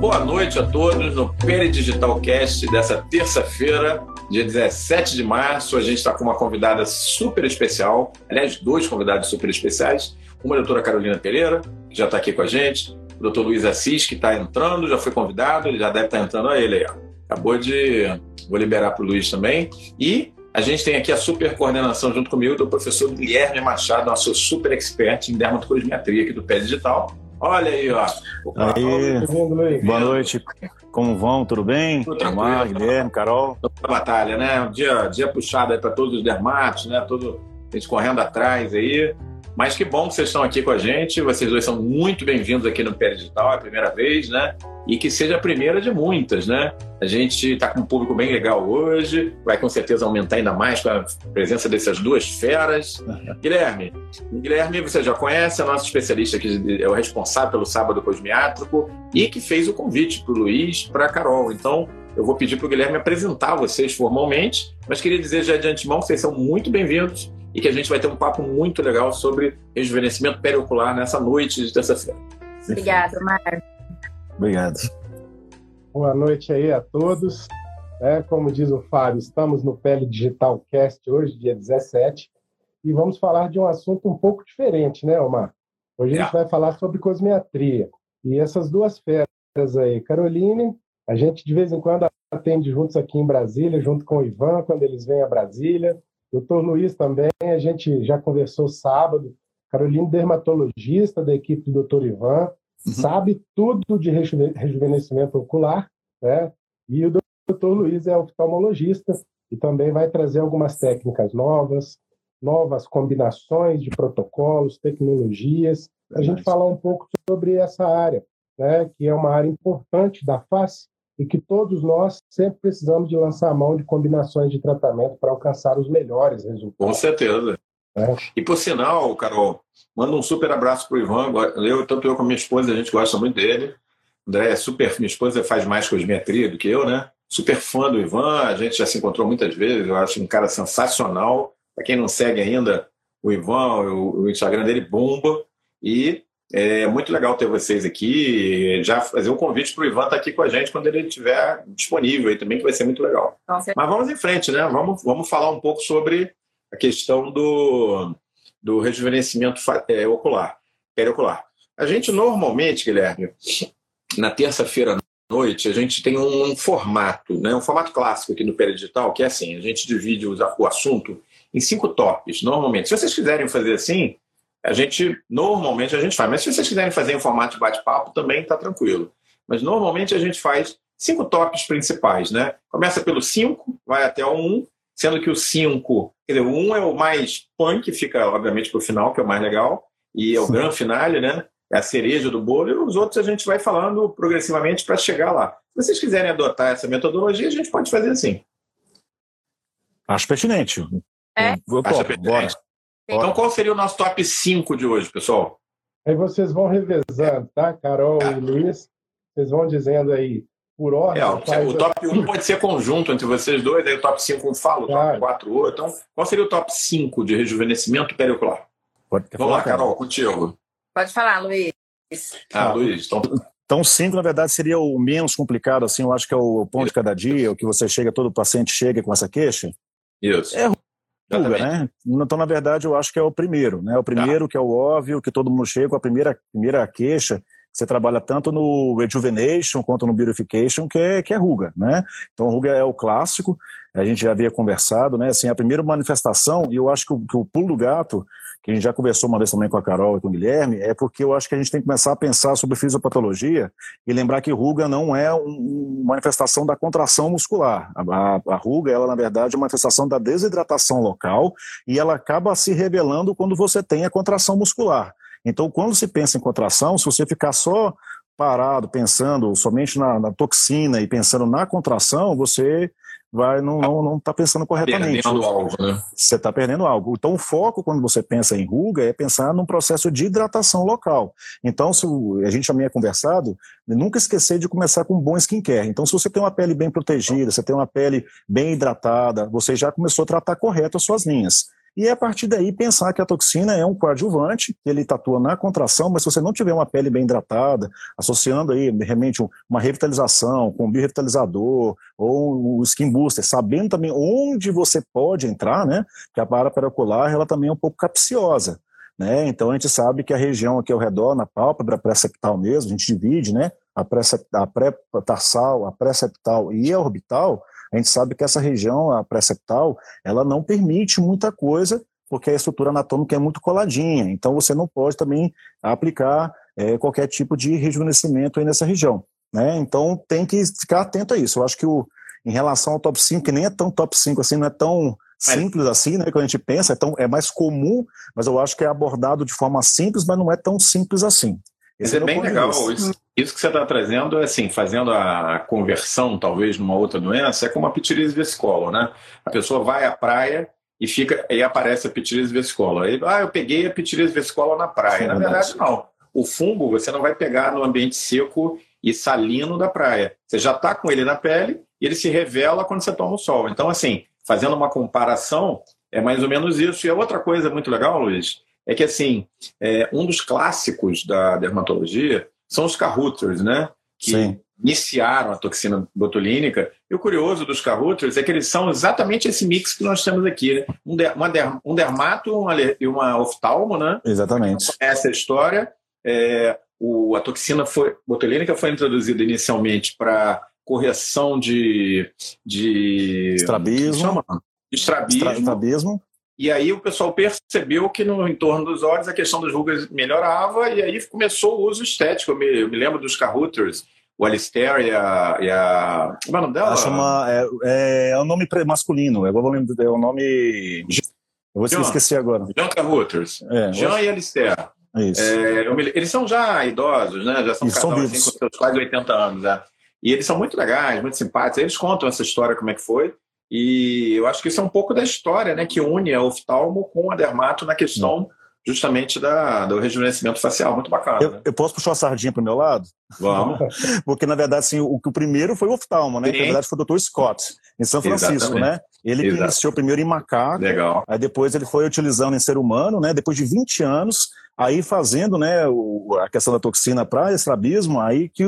boa noite a todos no Digital Cast dessa terça-feira, dia 17 de março. A gente está com uma convidada super especial, aliás, dois convidados super especiais. Uma a doutora Carolina Pereira, que já está aqui com a gente, o doutor Luiz Assis, que está entrando, já foi convidado, ele já deve estar tá entrando a ele aí. Ó. Acabou de. Vou liberar para o Luiz também. E a gente tem aqui a super coordenação junto comigo do professor Guilherme Machado, nosso super expert em dermatocosmetria aqui do Pé Digital. Olha aí, ó. Aí, boa noite. Como vão? Tudo bem? Tudo. Guilherme, Carol. Batalha, né? Um dia, dia puxado aí para todos os dermatos, né? Todo, a gente correndo atrás aí. Mas que bom que vocês estão aqui com a gente. Vocês dois são muito bem-vindos aqui no Pé Digital, é a primeira vez, né? E que seja a primeira de muitas, né? A gente está com um público bem legal hoje, vai com certeza aumentar ainda mais com a presença dessas duas feras. Guilherme, Guilherme, você já conhece, é nosso especialista aqui, é o responsável pelo Sábado Cosmiátrico e que fez o convite para o Luiz, para a Carol. Então, eu vou pedir para o Guilherme apresentar vocês formalmente, mas queria dizer já de antemão que vocês são muito bem-vindos e que a gente vai ter um papo muito legal sobre rejuvenescimento periocular nessa noite de terça-feira. Obrigada, Mar. Obrigado. Boa noite aí a todos. É, como diz o Fábio, estamos no Pele Digital Cast hoje, dia 17, e vamos falar de um assunto um pouco diferente, né, Omar? Hoje a gente vai falar sobre cosmetria. E essas duas feras aí, Caroline, a gente de vez em quando atende juntos aqui em Brasília, junto com o Ivan, quando eles vêm a Brasília. Doutor Luiz também, a gente já conversou sábado. Carolina, dermatologista da equipe do doutor Ivan, uhum. sabe tudo de rejuvenescimento ocular, né? E o doutor Luiz é oftalmologista e também vai trazer algumas técnicas novas, novas combinações de protocolos, tecnologias. A gente falar um pouco sobre essa área, né? Que é uma área importante da face e que todos nós sempre precisamos de lançar a mão de combinações de tratamento para alcançar os melhores resultados. Com certeza. É. E por sinal, Carol, manda um super abraço para o Ivan. Eu, tanto eu como minha esposa, a gente gosta muito dele. André é super. Minha esposa faz mais cosmetria do que eu, né? Super fã do Ivan, a gente já se encontrou muitas vezes. Eu acho um cara sensacional. Para quem não segue ainda, o Ivan, o, o Instagram dele bomba. E é muito legal ter vocês aqui. Já fazer um convite para o Ivan estar tá aqui com a gente quando ele estiver disponível aí também, que vai ser muito legal. Mas vamos em frente, né? Vamos, vamos falar um pouco sobre a questão do, do rejuvenescimento é, ocular, periocular. A gente normalmente, Guilherme, na terça-feira à noite, a gente tem um formato, né? um formato clássico aqui no Peridigital, que é assim, a gente divide o assunto em cinco tops, normalmente. Se vocês quiserem fazer assim, a gente, normalmente a gente faz, mas se vocês quiserem fazer em formato de bate-papo, também está tranquilo. Mas normalmente a gente faz cinco tops principais, né? Começa pelo 5, vai até o 1, um, sendo que o 5, quer dizer, o 1 um é o mais punk, fica obviamente para o final, que é o mais legal, e é o grande finale, né? É a cereja do bolo, e os outros a gente vai falando progressivamente para chegar lá. Se vocês quiserem adotar essa metodologia, a gente pode fazer assim. Acho pertinente. É? Vou, Acho pertinente. Bora. Então, qual seria o nosso top 5 de hoje, pessoal? Aí vocês vão revezando, tá? Carol é. e Luiz, vocês vão dizendo aí por ordem. É, o, top 1 pode ser conjunto entre vocês dois, aí o top 5 um fala, o top 4 outro. Então, qual seria o top 5 de rejuvenescimento periocular? Pode Vamos falar, lá, Carol, contigo. Pode falar, Luiz. Ah, Luiz, então. Então, 5, na verdade, seria o menos complicado, assim, eu acho que é o pão de cada dia, o que você chega, todo paciente chega com essa queixa. Isso. É ruga, né? Então, na verdade, eu acho que é o primeiro, né? O primeiro, tá. que é o óbvio, que todo mundo chega com a primeira, primeira queixa, você trabalha tanto no rejuvenation quanto no beautification, que é, que é ruga, né? Então, ruga é o clássico, a gente já havia conversado, né? Assim, a primeira manifestação, e eu acho que o, que o pulo do gato, que a gente já conversou uma vez também com a Carol e com o Guilherme, é porque eu acho que a gente tem que começar a pensar sobre fisiopatologia e lembrar que ruga não é uma manifestação da contração muscular. A, a, a, ruga, ela, na verdade, é uma manifestação da desidratação local e ela acaba se revelando quando você tem a contração muscular. Então, quando se pensa em contração, se você ficar só parado pensando somente na, na toxina e pensando na contração, você vai não não não está pensando corretamente. Perdendo algo, né? Você está perdendo algo. Então o foco quando você pensa em ruga é pensar num processo de hidratação local. Então se a gente já tinha conversado, nunca esquecer de começar com um bom skincare. Então se você tem uma pele bem protegida, você tem uma pele bem hidratada, você já começou a tratar correto as suas linhas. E a partir daí pensar que a toxina é um coadjuvante, que ele tatua na contração, mas se você não tiver uma pele bem hidratada, associando aí realmente uma revitalização com um biorevitalizador ou o skin booster, sabendo também onde você pode entrar, né? Que a para pericular ela também é um pouco capciosa. Né? Então a gente sabe que a região aqui ao redor, na pálpebra pré-septal mesmo, a gente divide, né? A pré-tarsal, a pré-septal e a orbital, a gente sabe que essa região, a pré-septal, ela não permite muita coisa, porque a estrutura anatômica é muito coladinha, então você não pode também aplicar é, qualquer tipo de rejuvenescimento aí nessa região. Né? Então tem que ficar atento a isso. Eu acho que o, em relação ao top 5, que nem é tão top 5 assim, não é tão simples assim, né? Quando a gente pensa, é, tão, é mais comum, mas eu acho que é abordado de forma simples, mas não é tão simples assim. Esse é, é bem legal. Isso, isso, que você está trazendo, é assim, fazendo a conversão, talvez, numa outra doença, é como a pitirise vesícola, né? A pessoa vai à praia e fica e aparece a pitirise vesícola. Aí, ah, eu peguei a pitirise vesícola na praia. Na verdade, não. O fungo você não vai pegar no ambiente seco e salino da praia. Você já está com ele na pele e ele se revela quando você toma o sol. Então, assim, fazendo uma comparação, é mais ou menos isso. E a outra coisa muito legal, Luiz, é que assim, é, um dos clássicos da dermatologia são os carruters, né? Que Sim. iniciaram a toxina botulínica. E o curioso dos carruters é que eles são exatamente esse mix que nós temos aqui, né? Um, der, der, um dermato e uma oftalmo, né? Exatamente. Essa é a história. É, o, a toxina foi, botulínica foi introduzida inicialmente para correção de. de estrabismo. Chama? Estrabismo. estrabismo. E aí o pessoal percebeu que no entorno dos olhos a questão das rugas melhorava e aí começou o uso estético. Eu me, eu me lembro dos Carruthers, o Alistair e a, e a... Como é o nome dela? Ela chama, é, é, é o nome masculino, é o, é o nome... Eu vou John, esquecer agora. John Carruthers. É, John e Alistair. Isso. É, me, eles são já idosos, né? Já são Isso, casados assim, com seus quase 80 anos. Né? E eles são muito legais, muito simpáticos. Eles contam essa história, como é que foi. E eu acho que isso é um pouco da história, né? Que une a oftalmo com a dermato na questão justamente da, do rejuvenescimento facial. Muito bacana. Eu, né? eu posso puxar a sardinha para o meu lado? Vamos. Porque, na verdade, assim, o, o primeiro foi o oftalmo, né? Que, na verdade, foi o Dr. Scott, em São Francisco, Exatamente. né? Ele Exato. iniciou primeiro em macaco. Legal. Aí depois ele foi utilizando em ser humano, né? Depois de 20 anos, aí fazendo, né, o, a questão da toxina para estrabismo, aí que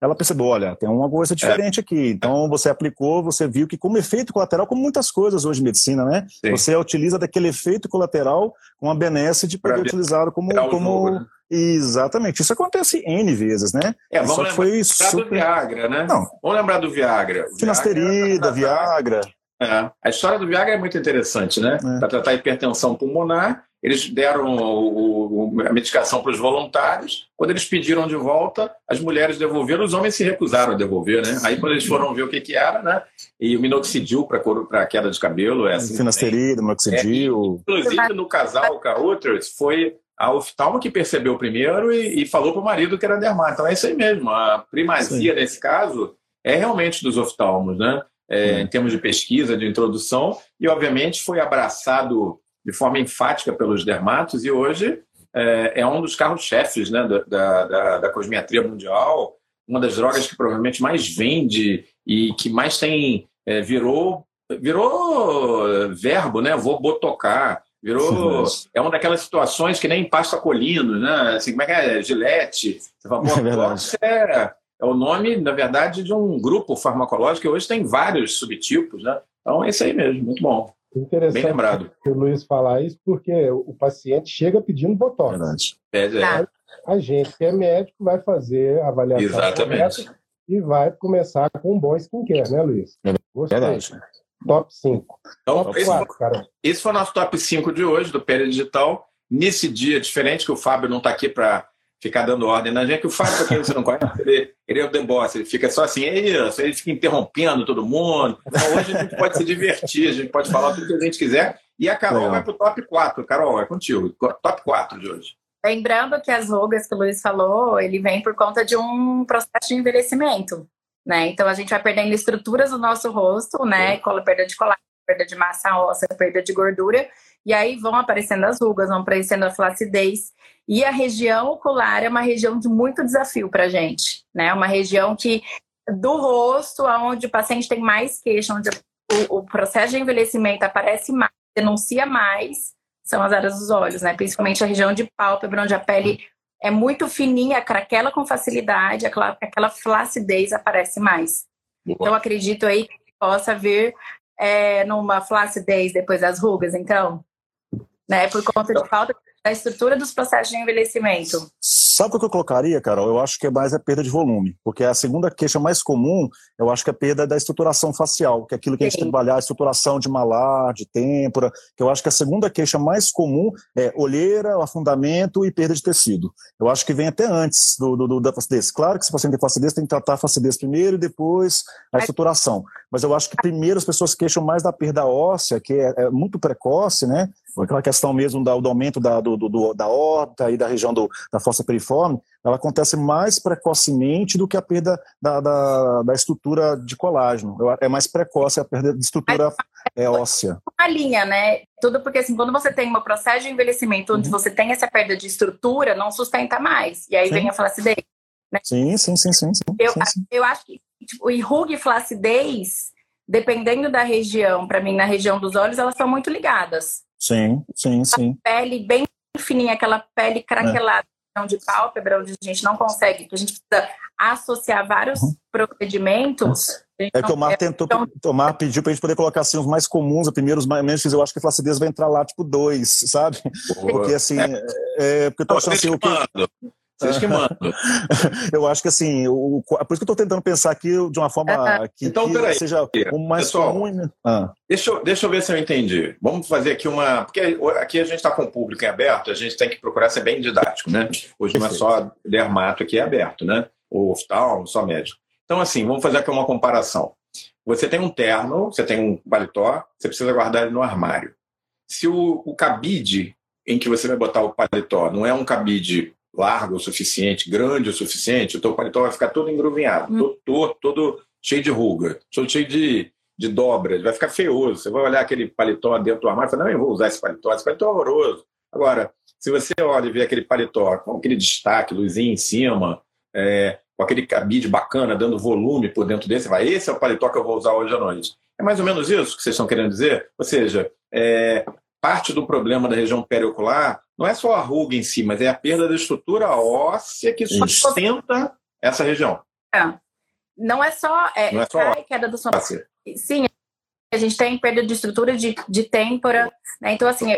ela percebeu, olha, tem uma coisa diferente é. aqui. Então você aplicou, você viu que como efeito colateral, como muitas coisas hoje em medicina, né? Sim. Você utiliza daquele efeito colateral com a benesse de poder utilizar como, como... Né? Exatamente. Isso acontece N vezes, né? É, vamos lembrar foi super... do Viagra, né? Não. Vamos lembrar do Viagra. Finasterida, Viagra. É. A história do Viagra é muito interessante, né? É. Para tratar hipertensão pulmonar eles deram o, o, a medicação para os voluntários. Quando eles pediram de volta, as mulheres devolveram, os homens se recusaram a devolver, né? Aí quando eles foram ver o que, que era, né? E o minoxidil para queda de cabelo é assim. Finasterida, minoxidil. É, inclusive no casal Caruthers foi a oftalmo que percebeu primeiro e, e falou para o marido que era dermato. Então é isso aí mesmo. A primazia Sim. nesse caso é realmente dos oftalmos, né? É, em termos de pesquisa, de introdução, e obviamente foi abraçado de forma enfática pelos dermatos e hoje é, é um dos carros-chefes né, da, da, da cosmetria mundial, uma das drogas que provavelmente mais vende e que mais tem é, virou virou verbo, né? Vou botocar. Virou. é uma daquelas situações que nem pasta colino, né? Assim, como é que é? Gilete. Você fala, é, é, é o nome, na verdade, de um grupo farmacológico que hoje tem vários subtipos, né? Então é isso aí mesmo, muito bom. Interessante Bem lembrado. o Luiz falar isso, porque o paciente chega pedindo botox. Verdade. É, é. A gente, que é médico, vai fazer a avaliação Exatamente. e vai começar com um bom skincare, né, Luiz? É verdade. Top 5. Então, top esse, 4, cara. esse foi o nosso top 5 de hoje, do Pele Digital. Nesse dia diferente, que o Fábio não está aqui para ficar dando ordem na gente, que o Fábio, quem você não conhece, ele, ele é o The Boss, ele fica só assim, é isso, ele fica interrompendo todo mundo. Então hoje a gente pode se divertir, a gente pode falar tudo que a gente quiser. E a Carol vai para o top 4. Carol, é contigo. Top 4 de hoje. Lembrando que as rugas que o Luiz falou, ele vem por conta de um processo de envelhecimento. Né? Então a gente vai perdendo estruturas do nosso rosto, né? Com perda de colágeno, perda de massa óssea, perda de gordura, e aí vão aparecendo as rugas, vão aparecendo a flacidez. E a região ocular é uma região de muito desafio para a gente, né? Uma região que do rosto, aonde o paciente tem mais queixa, onde o, o processo de envelhecimento aparece mais, denuncia mais são as áreas dos olhos, né? Principalmente a região de pálpebra, onde a pele é muito fininha, craquela com facilidade, aquela, aquela flacidez aparece mais. Boa. Então, acredito aí que possa vir é, numa flacidez depois das rugas, então, né? Por conta de falta da estrutura dos processos de envelhecimento. Sabe o que eu colocaria, Carol? Eu acho que é mais a perda de volume, porque a segunda queixa mais comum, eu acho que é a perda da estruturação facial, que é aquilo que a gente Sim. trabalhar, a estruturação de malar, de têmpora, que eu acho que a segunda queixa mais comum é olheira, afundamento e perda de tecido. Eu acho que vem até antes do, do, do da facidez. Claro que se o paciente tem facidez, tem que tratar a facidez primeiro e depois a estruturação. Mas eu acho que primeiro as pessoas queixam mais da perda óssea, que é, é muito precoce, né? Aquela questão mesmo da, do aumento da, do, do, da horta e da região do, da fossa periforme, ela acontece mais precocemente do que a perda da, da, da estrutura de colágeno. É mais precoce a perda de estrutura é, óssea. Uma linha, né? Tudo porque, assim, quando você tem um processo de envelhecimento onde uhum. você tem essa perda de estrutura, não sustenta mais. E aí sim. vem a flacidez. Né? Sim, sim, sim, sim. sim, eu, sim, sim. eu acho que tipo, enruga e flacidez, dependendo da região, para mim, na região dos olhos, elas são muito ligadas. Sim, sim, sim. A pele bem fininha, aquela pele craquelada é. de pálpebra, onde a gente não consegue, que a gente precisa associar vários uhum. procedimentos. É que o Mar tentou, então... o Mar pediu pra gente poder colocar assim os mais comuns, os primeiros mais menos, eu acho que a flacidez vai entrar lá, tipo, dois, sabe? Boa. Porque assim, é, é porque eu tô achando assim, o que. Vocês que mandam. eu acho que assim, o, por isso que eu estou tentando pensar aqui de uma forma que, então, que seja o mais Pessoal, comum. Né? Ah. Deixa, eu, deixa eu ver se eu entendi. Vamos fazer aqui uma. Porque aqui a gente está com o público em aberto, a gente tem que procurar ser bem didático, né? Hoje não é só dermato aqui é aberto, né? Ou oftalmo, só médico. Então, assim, vamos fazer aqui uma comparação. Você tem um terno, você tem um paletó, você precisa guardar ele no armário. Se o, o cabide em que você vai botar o paletó não é um cabide largo o suficiente, grande o suficiente, o teu paletó vai ficar todo engruvinhado, hum. todo torto, todo cheio de ruga, todo cheio de, de dobras, vai ficar feioso. Você vai olhar aquele paletó dentro do armário e falar, não, eu vou usar esse paletó, esse paletó é horroroso. Agora, se você olha e vê aquele paletó com aquele destaque, luzinha em cima, é, com aquele cabide bacana, dando volume por dentro desse, vai, esse é o paletó que eu vou usar hoje à noite. É mais ou menos isso que vocês estão querendo dizer? Ou seja, é, parte do problema da região periocular não é só a ruga em si, mas é a perda da estrutura óssea que sustenta essa região. É. Não é só, é, não é só a queda do sono. Sim, a gente tem perda de estrutura de, de têmpora. Né? Então, assim,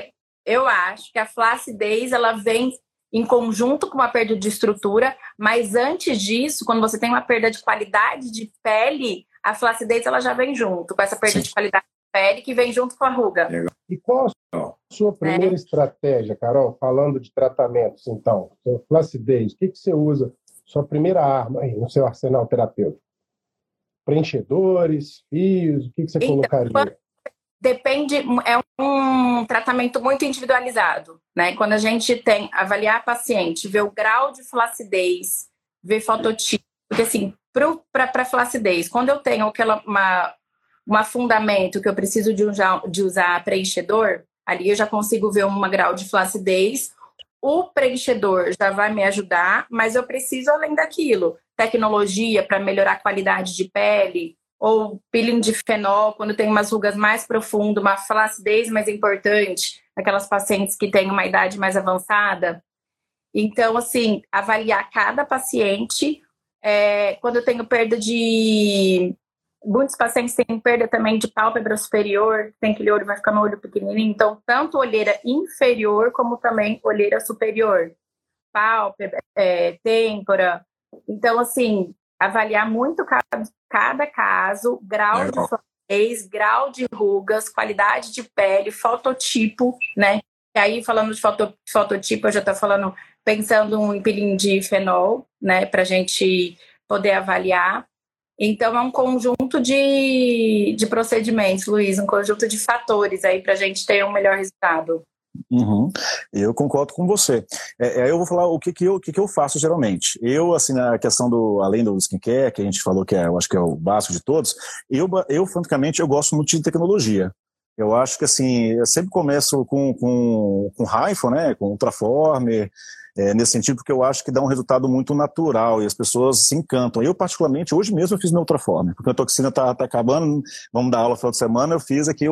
eu acho que a flacidez ela vem em conjunto com uma perda de estrutura, mas antes disso, quando você tem uma perda de qualidade de pele, a flacidez ela já vem junto com essa perda Sim. de qualidade pele que vem junto com a ruga. E qual a sua primeira é. estratégia, Carol, falando de tratamentos, então? Flacidez, o que, que você usa? Sua primeira arma aí no seu arsenal terapêutico? Preenchedores, fios, o que, que você então, colocaria? Depende, é um tratamento muito individualizado, né? Quando a gente tem avaliar a paciente, ver o grau de flacidez, ver fototipo, porque assim, para flacidez, quando eu tenho aquela uma um afundamento que eu preciso de, um, de usar preenchedor, ali eu já consigo ver um grau de flacidez. O preenchedor já vai me ajudar, mas eu preciso além daquilo. Tecnologia para melhorar a qualidade de pele, ou peeling de fenol, quando tem umas rugas mais profundas, uma flacidez mais importante, aquelas pacientes que têm uma idade mais avançada. Então, assim, avaliar cada paciente. É, quando eu tenho perda de Muitos pacientes têm perda também de pálpebra superior, tem aquele olho vai ficar no olho pequenininho, então tanto olheira inferior como também olheira superior, pálpebra, é, têmpora. Então, assim, avaliar muito cada, cada caso, grau Legal. de flacidez, grau de rugas, qualidade de pele, fototipo, né? E aí, falando de foto, fototipo, eu já estou falando, pensando em peeling de fenol, né, para a gente poder avaliar. Então, é um conjunto de, de procedimentos, Luiz, um conjunto de fatores aí para a gente ter um melhor resultado. Uhum. Eu concordo com você. É, é, eu vou falar o que, que, eu, que, que eu faço geralmente. Eu, assim, na questão do, além do skincare, que a gente falou que é, eu acho que é o básico de todos, eu, eu francamente, eu gosto muito de tecnologia. Eu acho que, assim, eu sempre começo com, com, com Hyphon, né, com Ultraformer, é, nesse sentido, porque eu acho que dá um resultado muito natural e as pessoas se encantam. Eu, particularmente, hoje mesmo eu fiz minha outra forma, porque a toxina está tá acabando, vamos dar aula final de semana, eu fiz aqui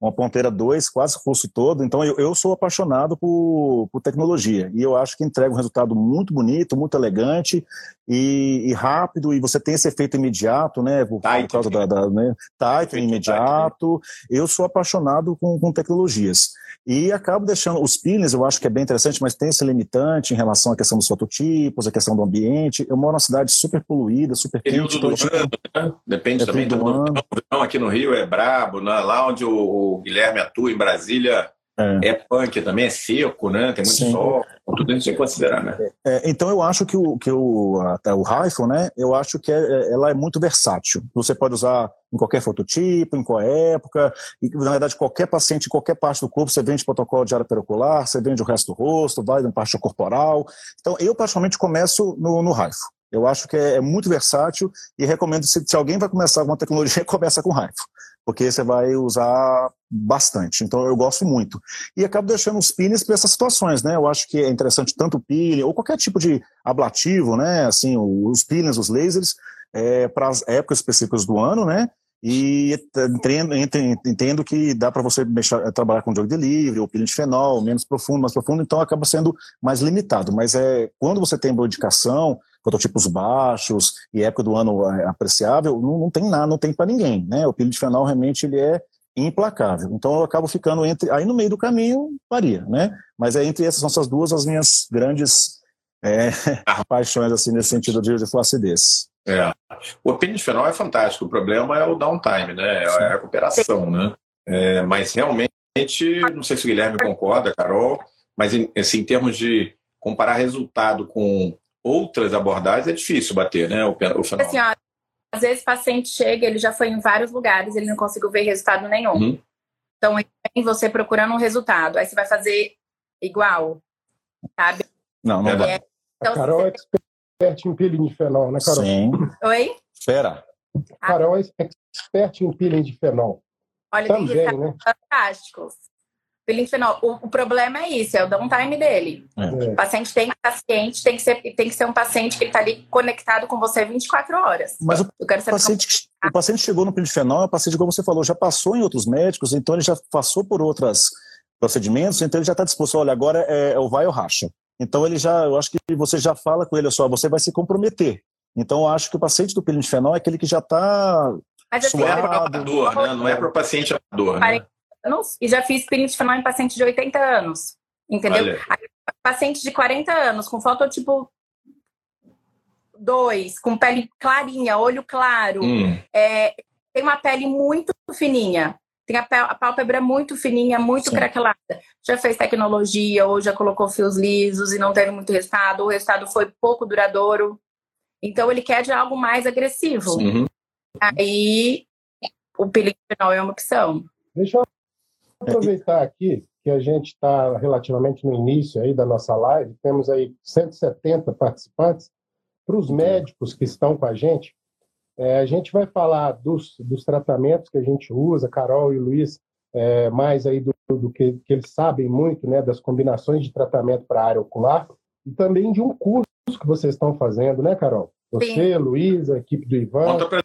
uma ponteira 2, quase o curso todo. Então, eu, eu sou apaixonado por, por, tecnologia e eu acho que entrega um resultado muito bonito, muito elegante e, e rápido. E você tem esse efeito imediato, né? Por, por causa da, da né, tight, imediato. Eu sou apaixonado com, com tecnologias. E acabo deixando os peelings, eu acho que é bem interessante, mas tem esse limitante em relação à questão dos fototipos, a questão do ambiente. Eu moro numa cidade super poluída, super Período quente. Do ano, né? Depende é também do, do ano. ano. Aqui no Rio é brabo, né? lá onde o Guilherme atua, em Brasília, é. é punk também, é seco, né? Tem muito Sim. sol. Tudo isso tem que considerar, né? É, então eu acho que o, que o, o rifle, né? Eu acho que é, é, ela é muito versátil. Você pode usar em qualquer fototipo, em qualquer época, e na verdade qualquer paciente, em qualquer parte do corpo, você vende protocolo de área pericular, você vende o resto do rosto, vai na parte corporal. Então eu particularmente começo no, no rifle. Eu acho que é, é muito versátil e recomendo, se, se alguém vai começar com uma tecnologia, começa com rifle porque você vai usar bastante. Então eu gosto muito. E acabo deixando os pins para essas situações, né? Eu acho que é interessante tanto o peeling ou qualquer tipo de ablativo, né? Assim, os peelings, os lasers, é, para as épocas específicas do ano, né? E entendo, entendo que dá para você mexer, trabalhar com drug delivery, ou peeling de fenol, menos profundo, mais profundo, então acaba sendo mais limitado. Mas é quando você tem boa indicação, prototipos baixos e época do ano é, apreciável, não, não tem nada, não tem para ninguém, né? O peeling de fenol realmente ele é implacável. Então eu acabo ficando entre, aí no meio do caminho varia, né? Mas é entre essas nossas duas as minhas grandes é, paixões assim nesse sentido de, de flacidez. É. O fenol é fantástico, o problema é o downtime, né? É a recuperação, né? É, mas realmente, não sei se o Guilherme concorda, Carol, mas em, assim, em termos de comparar resultado com outras abordagens, é difícil bater, né? O, o fenol. Assim, ó, às vezes o paciente chega, ele já foi em vários lugares, ele não conseguiu ver resultado nenhum. Uhum. Então, vem você procurando um resultado, aí você vai fazer igual, sabe? Não, não é, dá. Então, a Carol é expert em peeling de fenol, né, Carol? Sim. Oi? Espera. A Carol é expert em peeling de fenol. Olha, Também, tem né? fantásticos. Peeling de fenol. O, o, problema é isso, é o downtime dele. É. O paciente tem paciente, tem que ser, tem que ser um paciente que está ali conectado com você 24 horas. Mas o, o paciente, como... o paciente chegou no peeling de fenol, é um paciente, como você falou, já passou em outros médicos, então ele já passou por outras procedimentos, então ele já está disposto, olha, agora é, é o vai ou racha. Então ele já, eu acho que você já fala com ele só, você vai se comprometer. Então eu acho que o paciente do peeling de fenol é aquele que já está assim, Não é para amador, né? Não é para paciente amador, né? Anos, e já fiz peeling de fenol em paciente de 80 anos, entendeu? paciente de 40 anos, com fototipo 2, com pele clarinha, olho claro, hum. é, tem uma pele muito fininha tem a, pálpebra muito fininha, muito Sim. craquelada. Já fez tecnologia ou já colocou fios lisos e não teve muito resultado, ou o resultado foi pouco duradouro. Então ele quer de algo mais agressivo. Uhum. Aí o piliquinol é uma opção. Deixa eu aproveitar aqui que a gente está relativamente no início aí da nossa live, temos aí 170 participantes. Para os médicos que estão com a gente, é, a gente vai falar dos, dos tratamentos que a gente usa, Carol e Luiz, é, mais aí do, do que, que, eles sabem muito, né, das combinações de tratamento para a área ocular, e também de um curso que vocês estão fazendo, né, Carol? Você, Sim. Luiz, a equipe do Ivan. Conta para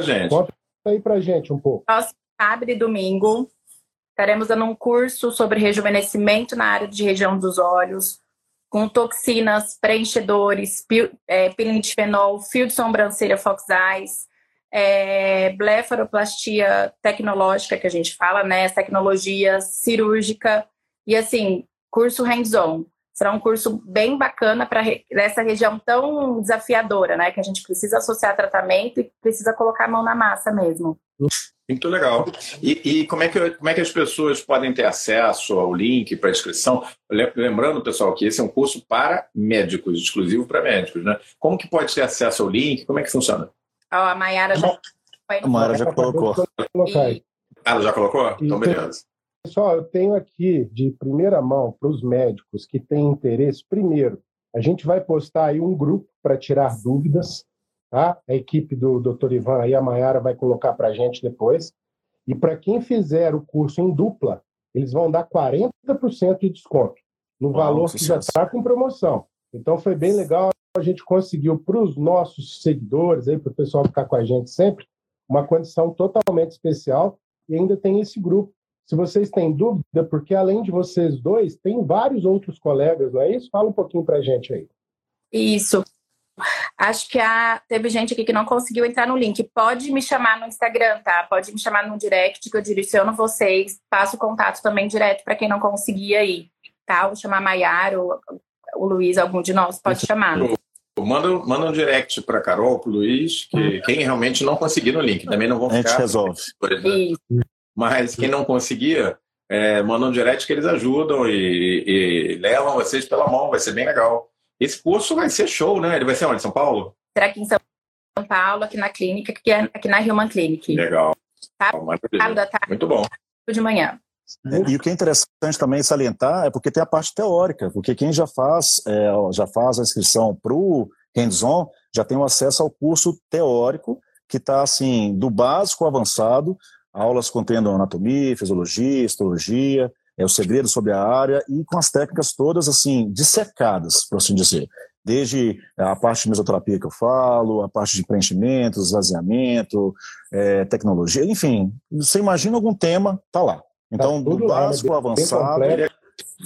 gente. Conta aí para gente um pouco. Nós, sábado e domingo, estaremos dando um curso sobre rejuvenescimento na área de região dos olhos, com toxinas, preenchedores, é, pilintifenol, fio de sobrancelha Fox Eyes, é, blefaroplastia tecnológica, que a gente fala, né? Tecnologia cirúrgica e, assim, curso hands-on. Será um curso bem bacana para essa região tão desafiadora, né? Que a gente precisa associar tratamento e precisa colocar a mão na massa mesmo. Muito legal. E, e, como, é que, como é que as pessoas podem ter acesso ao link para inscrição? Lembrando, pessoal, que esse é um curso para médicos, exclusivo para médicos, né? Como que pode ter acesso ao link? Como é que funciona? Oh, a Mayara já, a Mayara já colocou. E... Ah, ela já colocou? Então, beleza. Pessoal, eu tenho aqui de primeira mão para os médicos que têm interesse. Primeiro, a gente vai postar aí um grupo para tirar dúvidas Tá? A equipe do Dr. Ivan e a Mayara vai colocar para a gente depois. E para quem fizer o curso em dupla, eles vão dar 40% de desconto no valor que já está com promoção. Então foi bem legal, a gente conseguiu para os nossos seguidores, para o pessoal ficar com a gente sempre, uma condição totalmente especial e ainda tem esse grupo. Se vocês têm dúvida, porque além de vocês dois, tem vários outros colegas, não é isso? Fala um pouquinho para a gente aí. Isso. Acho que a, teve gente aqui que não conseguiu entrar no link. Pode me chamar no Instagram, tá? Pode me chamar no direct que eu direciono vocês. Passo o contato também direto para quem não conseguia aí, tá? Vou chamar a Maiara, o, o Luiz, algum de nós pode chamar. Manda, manda um direct para Carol, para o Luiz, que hum. quem realmente não conseguir no link, também não vão ficar. A gente resolve. Mas quem não conseguia, é, manda um direct que eles ajudam e, e levam vocês pela mão, vai ser bem legal. Esse curso vai ser show, né? Ele vai ser onde? São Paulo? Será que em São Paulo, aqui na clínica, aqui, é, aqui na Human Clinic. Legal. Tá? da tarde, Muito bom. De manhã. E o que é interessante também salientar é porque tem a parte teórica, porque quem já faz, é, já faz a inscrição para o hands-on já tem o acesso ao curso teórico, que está assim, do básico ao avançado, aulas contendo anatomia, fisiologia, histologia, é, o segredo sobre a área e com as técnicas todas assim dissecadas, por assim dizer. Desde a parte de mesoterapia que eu falo, a parte de preenchimento, esvaziamento, é, tecnologia, enfim, você imagina algum tema, tá lá. Então, tá do básico ao avançado. É,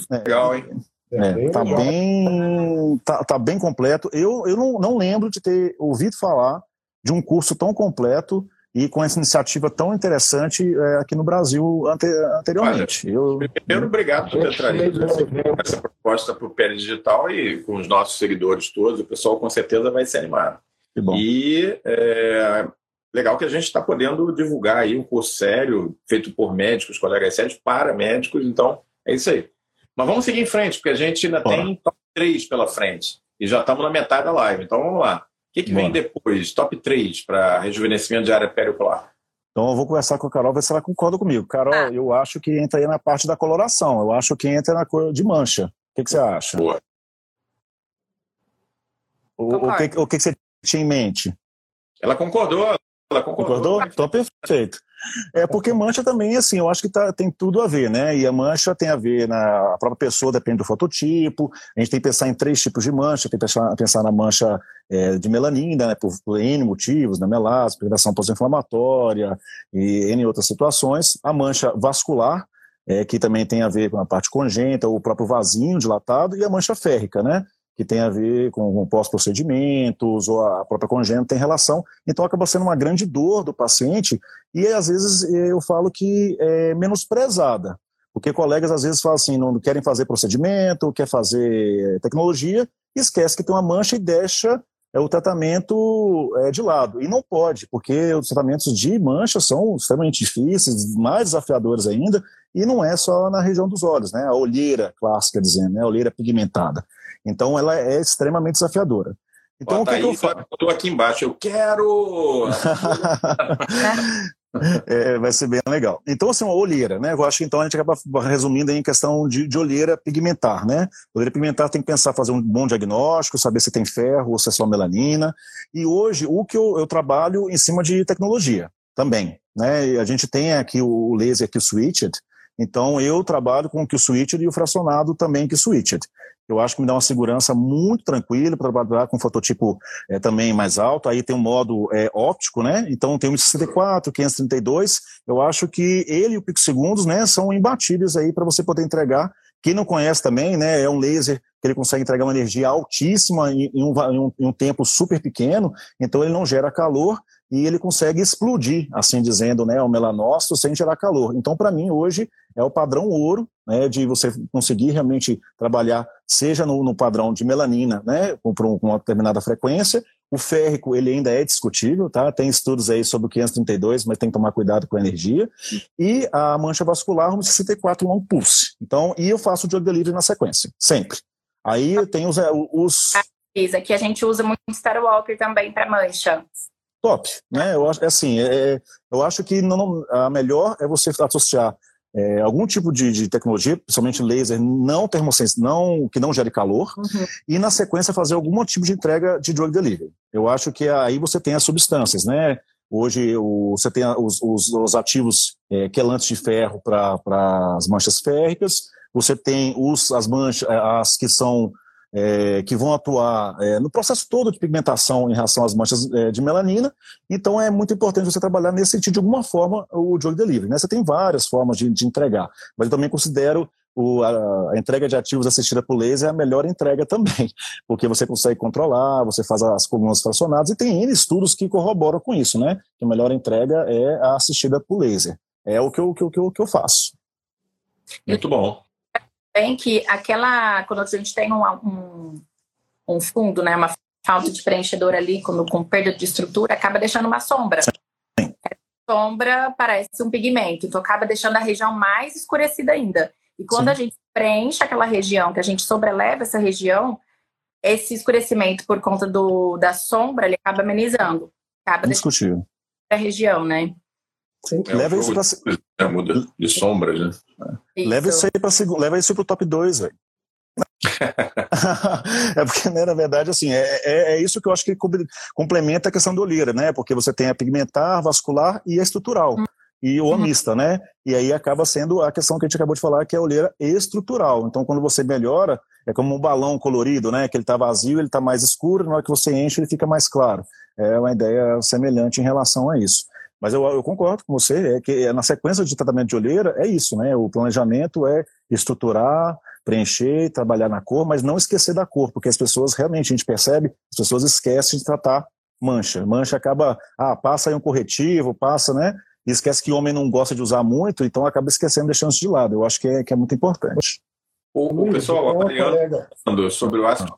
legal, hein? É, tá, bem, tá, tá, bem completo. Eu, eu não, não lembro de ter ouvido falar de um curso tão completo e com essa iniciativa tão interessante é, aqui no Brasil ante, anteriormente. Olha, eu, primeiro, obrigado por ter trazido essa proposta para o PL Digital e com os nossos seguidores todos, o pessoal com certeza vai se animar. E é, legal que a gente está podendo divulgar aí um curso sério, feito por médicos, colegas sérios, para médicos, então é isso aí. Mas vamos seguir em frente, porque a gente ainda Bora. tem top 3 pela frente e já estamos na metade da live, então vamos lá que, que vem depois? Top 3 para rejuvenescimento de área periocular. Então eu vou conversar com a Carol, ver se ela concorda comigo. Carol, ah. eu acho que entra aí na parte da coloração. Eu acho que entra na cor de mancha. O que, que você acha? Boa. O, o, que, o que você tinha em mente? Ela concordou. Ela concordou? concordou? Então perfeito. É porque mancha também, assim, eu acho que tá, tem tudo a ver, né? E a mancha tem a ver na a própria pessoa, depende do fototipo. A gente tem que pensar em três tipos de mancha, tem que pensar, pensar na mancha é, de melanina, né? Por, por N motivos, na né? melase, pigmentação pós-inflamatória e N outras situações. A mancha vascular, é, que também tem a ver com a parte congênita, o próprio vasinho dilatado, e a mancha férrica, né? Que tem a ver com, com pós-procedimentos ou a própria congênita tem relação. Então acaba sendo uma grande dor do paciente e às vezes eu falo que é menosprezada. Porque colegas às vezes falam assim, não querem fazer procedimento, quer fazer tecnologia, e esquece que tem uma mancha e deixa é, o tratamento é, de lado. E não pode, porque os tratamentos de mancha são extremamente difíceis, mais desafiadores ainda, e não é só na região dos olhos, né? A olheira clássica dizendo, né? A olheira pigmentada. Então ela é extremamente desafiadora. Então, o que, que eu faço? Estou aqui embaixo, eu quero! é, vai ser bem legal. Então, assim, uma olheira, né? Eu acho que então a gente acaba resumindo em questão de, de olheira pigmentar, né? Olheira pigmentar tem que pensar, fazer um bom diagnóstico, saber se tem ferro ou se é só melanina. E hoje, o que eu, eu trabalho em cima de tecnologia também, né? A gente tem aqui o laser aqui, o switched, então eu trabalho com o Q-Switched e o fracionado também Q-Switched. Eu acho que me dá uma segurança muito tranquila para trabalhar com fototipo é, também mais alto. Aí tem um modo é, óptico, né? Então tem o 64, 532. Eu acho que ele e o pico segundos, né, são imbatíveis aí para você poder entregar. Quem não conhece também, né, é um laser que ele consegue entregar uma energia altíssima em, em, um, em um tempo super pequeno. Então ele não gera calor e ele consegue explodir, assim dizendo, né, o melanócito sem gerar calor. Então, para mim, hoje é o padrão ouro, né, de você conseguir realmente trabalhar, seja no, no padrão de melanina, né, com, com, uma determinada frequência. O férrico, ele ainda é discutível, tá? Tem estudos aí sobre o 532, mas tem que tomar cuidado com a energia. E a mancha vascular, um 64 long pulse. Então, e eu faço o drug delivery na sequência, sempre. Aí tem os... É, os... Aqui a gente usa muito Star Walker também para mancha top, né? Eu acho, assim, é, é, eu acho que não, a melhor é você associar é, algum tipo de, de, tecnologia, principalmente laser, não termosens, não que não gere calor, uhum. e na sequência fazer algum tipo de entrega de drug delivery. Eu acho que aí você tem as substâncias, né? Hoje o, você tem os, os, os ativos é, quelantes de ferro para as manchas férricas, você tem os, as manchas, as que são é, que vão atuar é, no processo todo de pigmentação em relação às manchas é, de melanina. Então é muito importante você trabalhar nesse sentido de alguma forma o drug delivery. Né? Você tem várias formas de, de entregar, mas eu também considero o, a, a, entrega de ativos assistida por laser é a melhor entrega também, porque você consegue controlar, você faz as colunas fracionadas e tem N estudos que corroboram com isso, né? Que a melhor entrega é a assistida por laser. É o que eu, que que que eu faço. Muito bom bem que aquela, quando a gente tem um, um, um fundo, né, uma falta de preenchedor ali, com, com perda de estrutura, acaba deixando uma sombra. Sim. sombra parece um pigmento, então acaba deixando a região mais escurecida ainda. E quando Sim. a gente preenche aquela região, que a gente sobreleva essa região, esse escurecimento por conta do, da sombra, ele acaba amenizando. Acaba deixando a região, né? Sim, é leva, um isso pra... de, é, muda de sombras, né? Isso. Leva isso aí para leva isso pro top 2, velho. é porque, né, na verdade, assim, é, é, é, isso que eu acho que complementa a questão do olheira, né? Porque você tem a pigmentar, vascular e a estrutural. Hum. E o amista, uhum. né? E aí acaba sendo a questão que a gente acabou de falar, que é a olheira estrutural. Então, quando você melhora, é como um balão colorido, né? Que ele está vazio, ele está mais escuro, na hora que você enche, ele fica mais claro. É uma ideia semelhante em relação a isso. Mas eu, eu, concordo com você, é que é, na sequência de tratamento de olheira é isso, né? O planejamento é estruturar, preencher, trabalhar na cor, mas não esquecer da cor, porque as pessoas realmente, a gente percebe, as pessoas esquecem de tratar mancha. Mancha acaba, ah, passa aí um corretivo, passa, né? E esquece que o homem não gosta de usar muito, então acaba esquecendo, deixando isso de lado. Eu acho que é, que é muito importante. O, o pessoal, avaliando sobre o ácido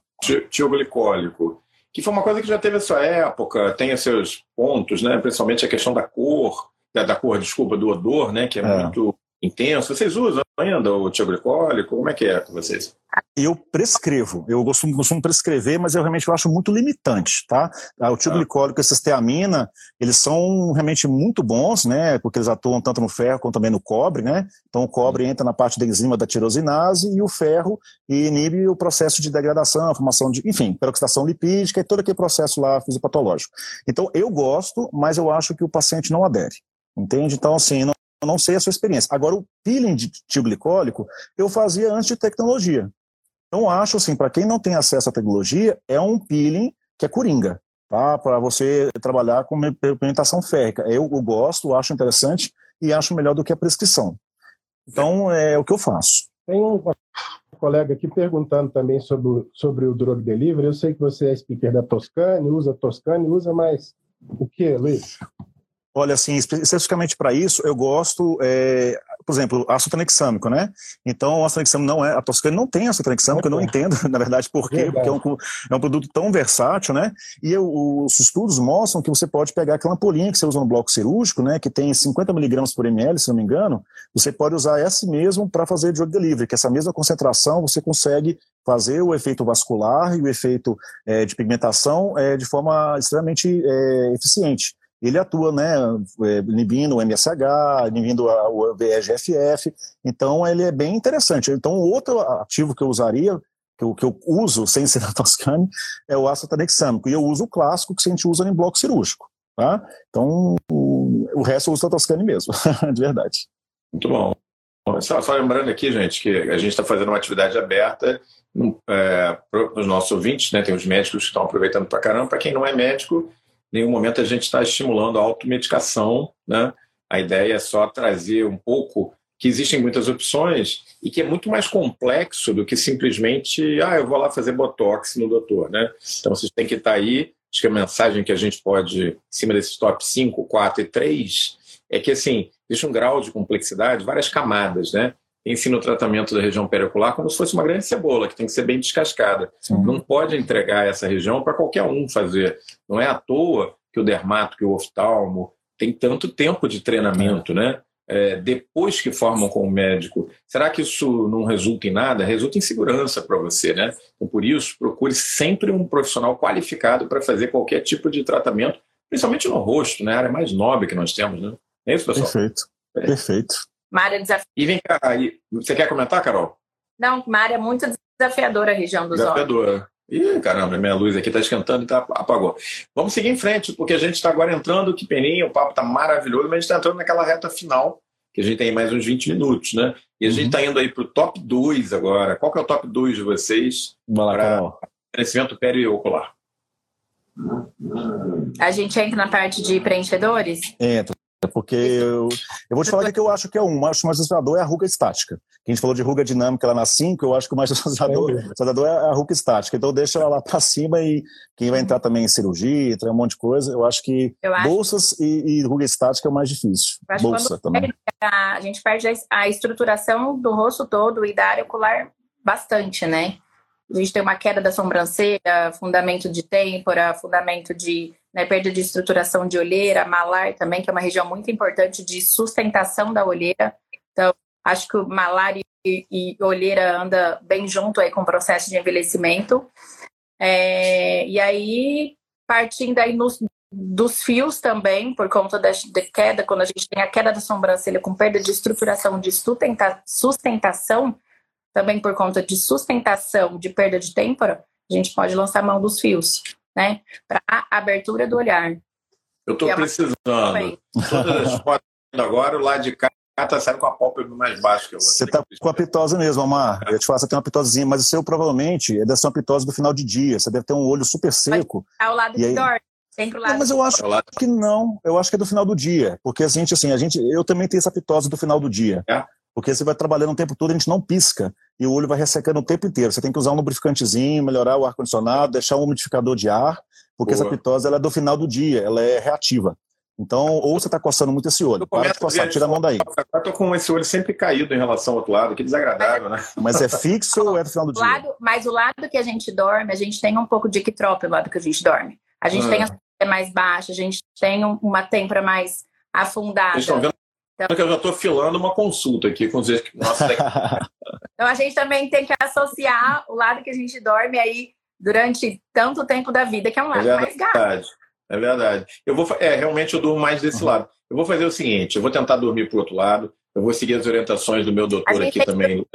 tioglicólico, que foi uma coisa que já teve a sua época, tem os seus pontos, né? principalmente a questão da cor, da, da cor, desculpa, do odor, né? que é, é. muito intenso. Vocês usam ainda o tioglicólico? Como é que é com vocês? Eu prescrevo, eu costumo, costumo prescrever, mas eu realmente acho muito limitante, tá? Ah, o tioglicólico e a cisteamina, eles são realmente muito bons, né? Porque eles atuam tanto no ferro quanto também no cobre, né? Então o cobre entra na parte da enzima da tirosinase e o ferro inibe o processo de degradação, a formação de, enfim, peroxidação lipídica e todo aquele processo lá fisiopatológico. Então eu gosto, mas eu acho que o paciente não adere. Entende? Então, assim, não, eu não sei a sua experiência. Agora, o peeling de tio glicólico eu fazia antes de tecnologia. Então, acho assim, para quem não tem acesso à tecnologia, é um peeling que é coringa, tá? Para você trabalhar com pigmentação férrica. Eu, eu gosto, acho interessante e acho melhor do que a prescrição. Então, é o que eu faço. Tem um colega aqui perguntando também sobre, sobre o drug delivery. Eu sei que você é speaker da Toscane, usa Toscane, usa mais o que, Luiz? Olha, assim, especificamente para isso, eu gosto, é, por exemplo, ácido tranexâmico, né? Então, o ácido tranexâmico não é, a toscana não tem ácido tranexâmico, eu não entendo, na verdade, por quê, porque é um, é um produto tão versátil, né? E eu, os estudos mostram que você pode pegar aquela ampolinha que você usa no bloco cirúrgico, né, que tem 50 miligramas por ml, se não me engano, você pode usar essa mesmo para fazer drug delivery, que essa mesma concentração você consegue fazer o efeito vascular e o efeito é, de pigmentação é, de forma extremamente é, eficiente ele atua, né, é, inibindo o MSH, inibindo o VEGFF, então ele é bem interessante. Então, outro ativo que eu usaria, que eu, que eu uso sem ser na Toscane, é o ácido tranexâmico, e eu uso o clássico que a gente usa em bloco cirúrgico, tá? Então, o, o resto eu uso a Toscane mesmo, de verdade. Muito bom. Só, só, lembrando aqui, gente, que a gente está fazendo uma atividade aberta é, para os nossos ouvintes, né? Tem os médicos que estão aproveitando para caramba. Para quem não é médico, nenhum momento a gente está estimulando a automedicação, né? A ideia é só trazer um pouco que existem muitas opções e que é muito mais complexo do que simplesmente, ah, eu vou lá fazer botox no doutor, né? Então vocês têm que estar tá aí. Acho que a mensagem que a gente pode, em cima desses top 5, 4 e 3, é que assim, existe um grau de complexidade, várias camadas, né? Ensina o tratamento da região periocular como se fosse uma grande cebola, que tem que ser bem descascada. Sim. Não pode entregar essa região para qualquer um fazer. Não é à toa que o dermato, que o oftalmo tem tanto tempo de treinamento, né? É, depois que formam com o médico, será que isso não resulta em nada? Resulta em segurança para você, né? Então, por isso, procure sempre um profissional qualificado para fazer qualquer tipo de tratamento, principalmente no rosto, né? A área mais nobre que nós temos, né? É isso, pessoal? Perfeito. É. Perfeito. Uma área desafiadora. E vem cá, você quer comentar, Carol? Não, uma área muito desafiadora a região dos desafiadora. olhos. Ih, caramba, minha luz aqui está esquentando e tá, apagou. Vamos seguir em frente, porque a gente está agora entrando, que peninha, o papo está maravilhoso, mas a gente está entrando naquela reta final, que que a gente tem mais uns 20 minutos, né? E a gente está uhum. indo aí para o top 2 agora. Qual que é o top 2 de vocês para crescimento periocular? A gente entra na parte de preenchedores? Entra. Porque eu, eu vou te falar que eu acho que é um. Acho que o mais assustador é a ruga estática. A gente falou de ruga dinâmica lá na 5, eu acho que o mais assustador, é, é a ruga estática. Então deixa ela lá para cima e quem vai entrar também em cirurgia, entrar um monte de coisa. Eu acho que eu acho... bolsas e, e, ruga estática é o mais difícil. Bolsa também. A gente perde a estruturação do rosto todo e da área ocular bastante, né? A gente tem uma queda da sobrancelha, fundamento de têmpora, fundamento de né, perda de estruturação de olheira, malar também, que é uma região muito importante de sustentação da olheira. Então, acho que malar e, e olheira anda bem junto aí com o processo de envelhecimento. É, e aí, partindo aí nos, dos fios também, por conta da, da, queda, quando a gente tem a queda da sobrancelha com perda de estruturação, de sustenta, sustentação, também por conta de sustentação, de perda de têmpora, a gente pode lançar mão dos fios, né? Para abertura do olhar. Eu estou é precisando. Todas agora, o lado de cá está saindo com a pálpebra mais baixa que eu Você está com a pitose mesmo, Amar. Eu te faço, você tem uma pitosezinha, mas o seu provavelmente é dessa uma pitose do final de dia. Você deve ter um olho super seco. Ao lado que aí... dorme. Não, mas eu acho que não. Eu acho que é do final do dia. Porque a gente, assim, a gente, eu também tenho essa pitose do final do dia. É? Porque você vai trabalhando o tempo todo, a gente não pisca e o olho vai ressecando o tempo inteiro. Você tem que usar um lubrificantezinho, melhorar o ar-condicionado, deixar um umidificador de ar, porque Boa. essa pitose ela é do final do dia, ela é reativa. Então, ou você está coçando muito esse olho, para de coçar, tira a mão daí. Eu tô com esse olho sempre caído em relação ao outro lado, que desagradável, né? Mas é fixo ou é do final do dia? Lado, mas o lado que a gente dorme, a gente tem um pouco de equitrópio no lado que a gente dorme. A gente ah. tem a mais baixa, a gente tem uma têmpora mais afundada. Vocês estão vendo então, eu já estou filando uma consulta aqui com os nossos Então a gente também tem que associar o lado que a gente dorme aí durante tanto tempo da vida, que é um lado é mais gasto. É verdade. Eu vou, é, realmente eu durmo mais desse uhum. lado. Eu vou fazer o seguinte, eu vou tentar dormir para o outro lado, eu vou seguir as orientações do meu doutor aqui também.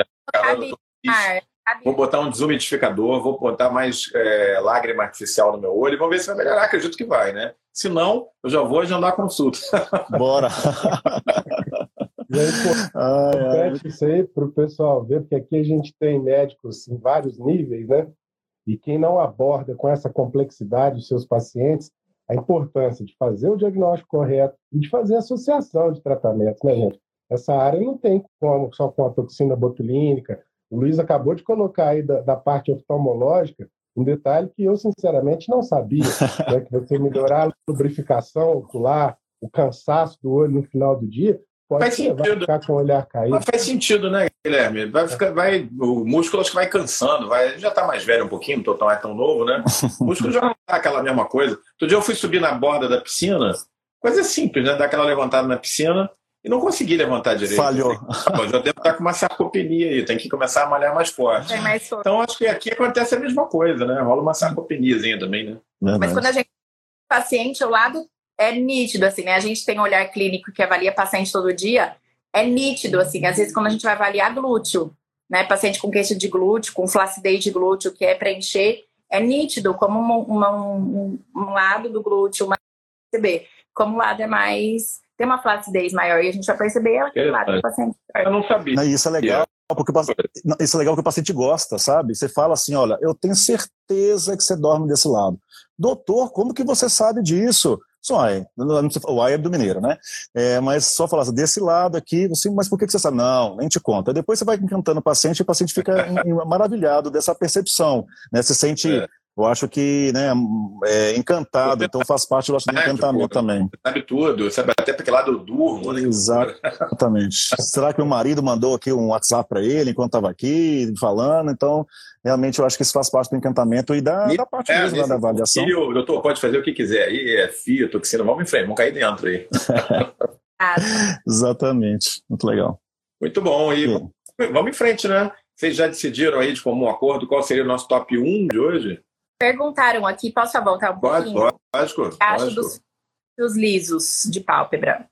Vou botar um desumidificador, vou botar mais é, lágrima artificial no meu olho vamos ver se vai melhorar. Acredito que vai, né? Se não, eu já vou agendar a consulta. Bora! E é importante isso aí para o pessoal ver, porque aqui a gente tem médicos em vários níveis, né? E quem não aborda com essa complexidade os seus pacientes, a importância de fazer o diagnóstico correto e de fazer a associação de tratamentos, né, gente? Essa área não tem como só com a toxina botulínica, o Luiz acabou de colocar aí da, da parte oftalmológica um detalhe que eu, sinceramente, não sabia, né? que você melhorar a lubrificação ocular, o cansaço do olho no final do dia, pode faz sentido. ficar com o olhar caído. Mas faz sentido, né, Guilherme? Vai ficar, vai, o músculo acho que vai cansando, vai, já está mais velho um pouquinho, não é tão novo, né? O músculo já não tá aquela mesma coisa. Outro dia eu fui subir na borda da piscina, coisa simples, né? Dar aquela levantada na piscina, e não consegui levantar direito. Falhou. Eu já devo estar com uma sarcopenia aí, tem que começar a malhar mais forte. É mais forte. Então acho que aqui acontece a mesma coisa, né? Rola uma sarcopeniazinha também, né? Mas quando a gente paciente, o lado é nítido, assim, né? A gente tem um olhar clínico que avalia paciente todo dia, é nítido, assim. Às vezes quando a gente vai avaliar glúteo, né? Paciente com queixa de glúteo, com flacidez de glúteo, que é preencher, é nítido como uma, uma, um, um, lado do glúteo, uma. Como o lado é mais tem uma flacidez maior e a gente vai perceber aquele lado do paciente. Eu não sabia. Não, isso é legal. Porque o paciente, isso é legal que o paciente gosta, sabe? Você fala assim, olha, eu tenho certeza que você dorme desse lado. Doutor, como que você sabe disso? Só aí, o ai é do mineiro, né? É, mas só falar assim, desse lado aqui, você, mas por que, que você sabe? Não, nem te conta. Depois você vai encantando o paciente e o paciente fica maravilhado dessa percepção, né? Você sente é eu acho que, né, é encantado, então faz parte do encantamento também. Sabe tudo, sabe até porque lá eu durmo. Né? Exatamente. Será que meu marido mandou aqui um WhatsApp para ele enquanto estava aqui falando? Então, realmente eu acho que isso faz parte do encantamento e da, e, da parte é, mesmo da avaliação. Fio, doutor, pode fazer o que quiser aí, é fio, toxina, vamos em frente, vamos cair dentro aí. Exatamente, muito legal. Muito bom, e vamos em frente, né? Vocês já decidiram aí de comum acordo qual seria o nosso top 1 de hoje? Perguntaram aqui, posso voltar um pouquinho? Pode, lógico. Acho dos, dos lisos de pálpebra.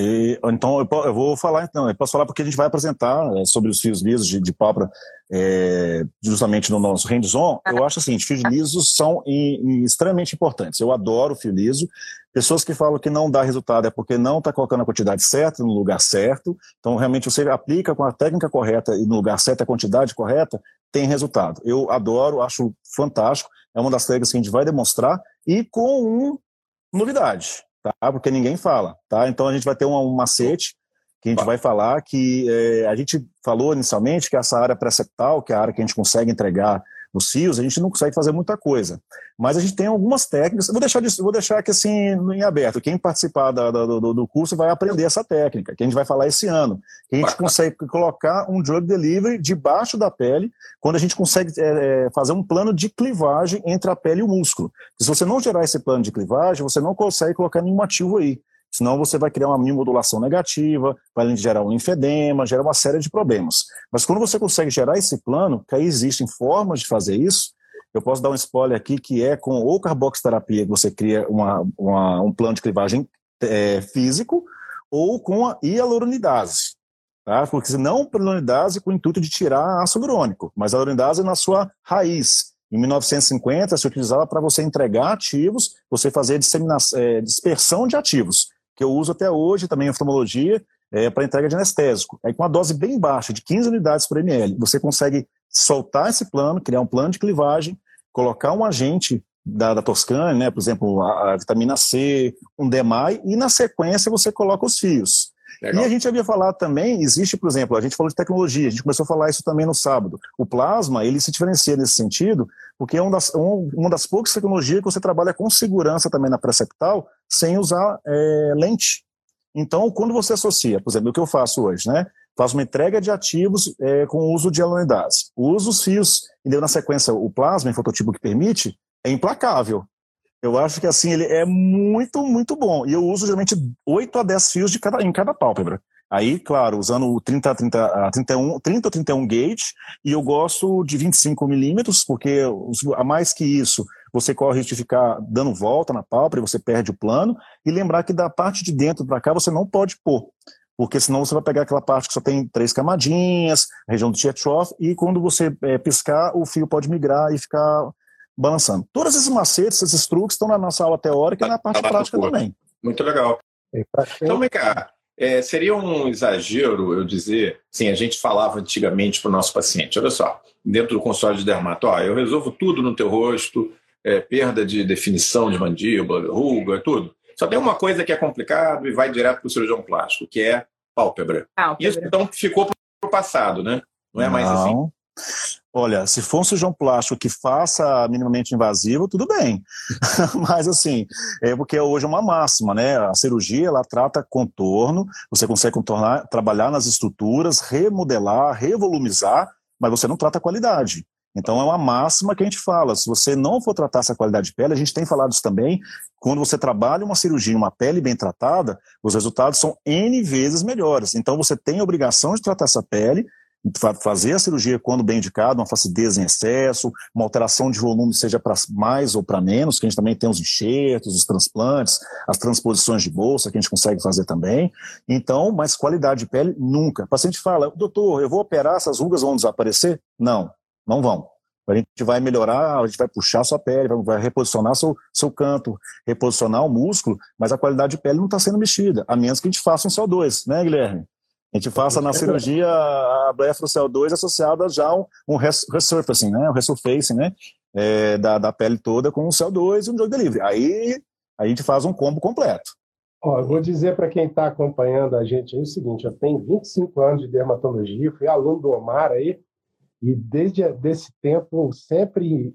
E, então, eu, eu, vou falar, então, eu posso falar porque a gente vai apresentar é, sobre os fios lisos de, de pálpebra é, justamente no nosso hands-on. Eu acho assim, fios lisos são em, em, extremamente importantes. Eu adoro fio liso. Pessoas que falam que não dá resultado é porque não está colocando a quantidade certa no lugar certo. Então, realmente, você aplica com a técnica correta e no lugar certo, a quantidade correta, tem resultado. Eu adoro, acho fantástico. É uma das técnicas que a gente vai demonstrar e com uma novidade tá? Porque ninguém fala, tá? Então a gente vai ter um, um macete que a gente vai falar que é, a gente falou inicialmente que essa área preceptal, que é a área que a gente consegue entregar nos fios, a gente não consegue fazer muita coisa. Mas a gente tem algumas técnicas. Vou deixar, vou deixar aqui assim em aberto. Quem participar da, do, do, curso vai aprender essa técnica, que a gente vai falar esse ano. Que a gente consegue colocar um drug delivery debaixo da pele, quando a gente consegue é, é, fazer um plano de clivagem entre a pele e o músculo. Se você não gerar esse plano de clivagem, você não consegue colocar nenhum ativo aí. Senão você vai criar uma modulação negativa, vai gerar um linfedema, gerar uma série de problemas. Mas quando você consegue gerar esse plano, que aí existem formas de fazer isso, eu posso dar um spoiler aqui que é com ou carboxterapia que você cria uma, uma, um plano de clivagem é, físico, ou com a hialuronidase. Tá? Porque não hialuronidase com o intuito de tirar ácido hialurônico, mas a hialuronidase na sua raiz. Em 1950 se utilizava para você entregar ativos, você fazer é, dispersão de ativos que eu uso até hoje também em oftalmologia, é, para entrega de anestésico. Aí com uma dose bem baixa, de 15 unidades por ml, você consegue soltar esse plano, criar um plano de clivagem, colocar um agente da, da Toscana, né, por exemplo, a, a, vitamina C, um DMAI, e na sequência você coloca os fios. Legal. E a gente havia falado também, existe, por exemplo, a gente falou de tecnologia, a gente começou a falar isso também no sábado. O plasma, ele se diferencia nesse sentido, porque é um das, um, uma das poucas tecnologias que você trabalha com segurança também na preceptal, sem usar é, lente. Então, quando você associa, por exemplo, o que eu faço hoje, né? Faço uma entrega de ativos é, com o uso de alunidase. Uso os fios, e deu na sequência o plasma, em fototipo que permite, é implacável. Eu acho que assim ele é muito, muito bom. E eu uso geralmente 8 a 10 fios de cada, em cada pálpebra. Aí, claro, usando o 30, 30, 31, 30 ou 31 gauge, e eu gosto de 25 milímetros, porque a mais que isso, você corre o risco de ficar dando volta na pálpebra, você perde o plano, e lembrar que da parte de dentro para cá você não pode pôr, porque senão você vai pegar aquela parte que só tem três camadinhas, região do Tchetkov, e quando você é, piscar, o fio pode migrar e ficar balançando. Todos esses macetes, esses truques estão na nossa aula teórica e na parte tá prática também. Muito legal. Então, vem cá. É, seria um exagero eu dizer, sim, a gente falava antigamente para o nosso paciente, olha só, dentro do consultório de dermato, ó, eu resolvo tudo no teu rosto, é, perda de definição de mandíbula, ruga, tudo. Só tem uma coisa que é complicado e vai direto para o cirurgião plástico, que é pálpebra. pálpebra. Isso então ficou para o passado, né? Não é mais assim. Olha, se for um cirurgião plástico que faça minimamente invasivo, tudo bem. Mas assim, é porque hoje é uma máxima, né? A cirurgia ela trata contorno, você consegue contornar, trabalhar nas estruturas, remodelar, revolumizar, mas você não trata qualidade. Então é uma máxima que a gente fala. Se você não for tratar essa qualidade de pele, a gente tem falado isso também. Quando você trabalha uma cirurgia, uma pele bem tratada, os resultados são N vezes melhores. Então você tem a obrigação de tratar essa pele fazer a cirurgia quando bem indicado, uma flacidez em excesso, uma alteração de volume, seja para mais ou para menos, que a gente também tem os enxertos, os transplantes, as transposições de bolsa, que a gente consegue fazer também. Então, mas qualidade de pele, nunca. O paciente fala, doutor, eu vou operar, essas rugas vão desaparecer? Não, não vão. A gente vai melhorar, a gente vai puxar sua pele, vai reposicionar seu, seu canto, reposicionar o músculo, mas a qualidade de pele não está sendo mexida, a menos que a gente faça um CO2, né, Guilherme? A gente faça na cirurgia a blefaroCL2 associada já a um, resurfacing, né? Um resurfacing, né? É, da, da pele toda com um CO2 e um drug delivery. Aí a gente faz um combo completo. Ó, vou dizer para quem está acompanhando a gente aí o seguinte: eu tenho 25 anos de dermatologia, fui aluno do Omar aí, e desde esse tempo sempre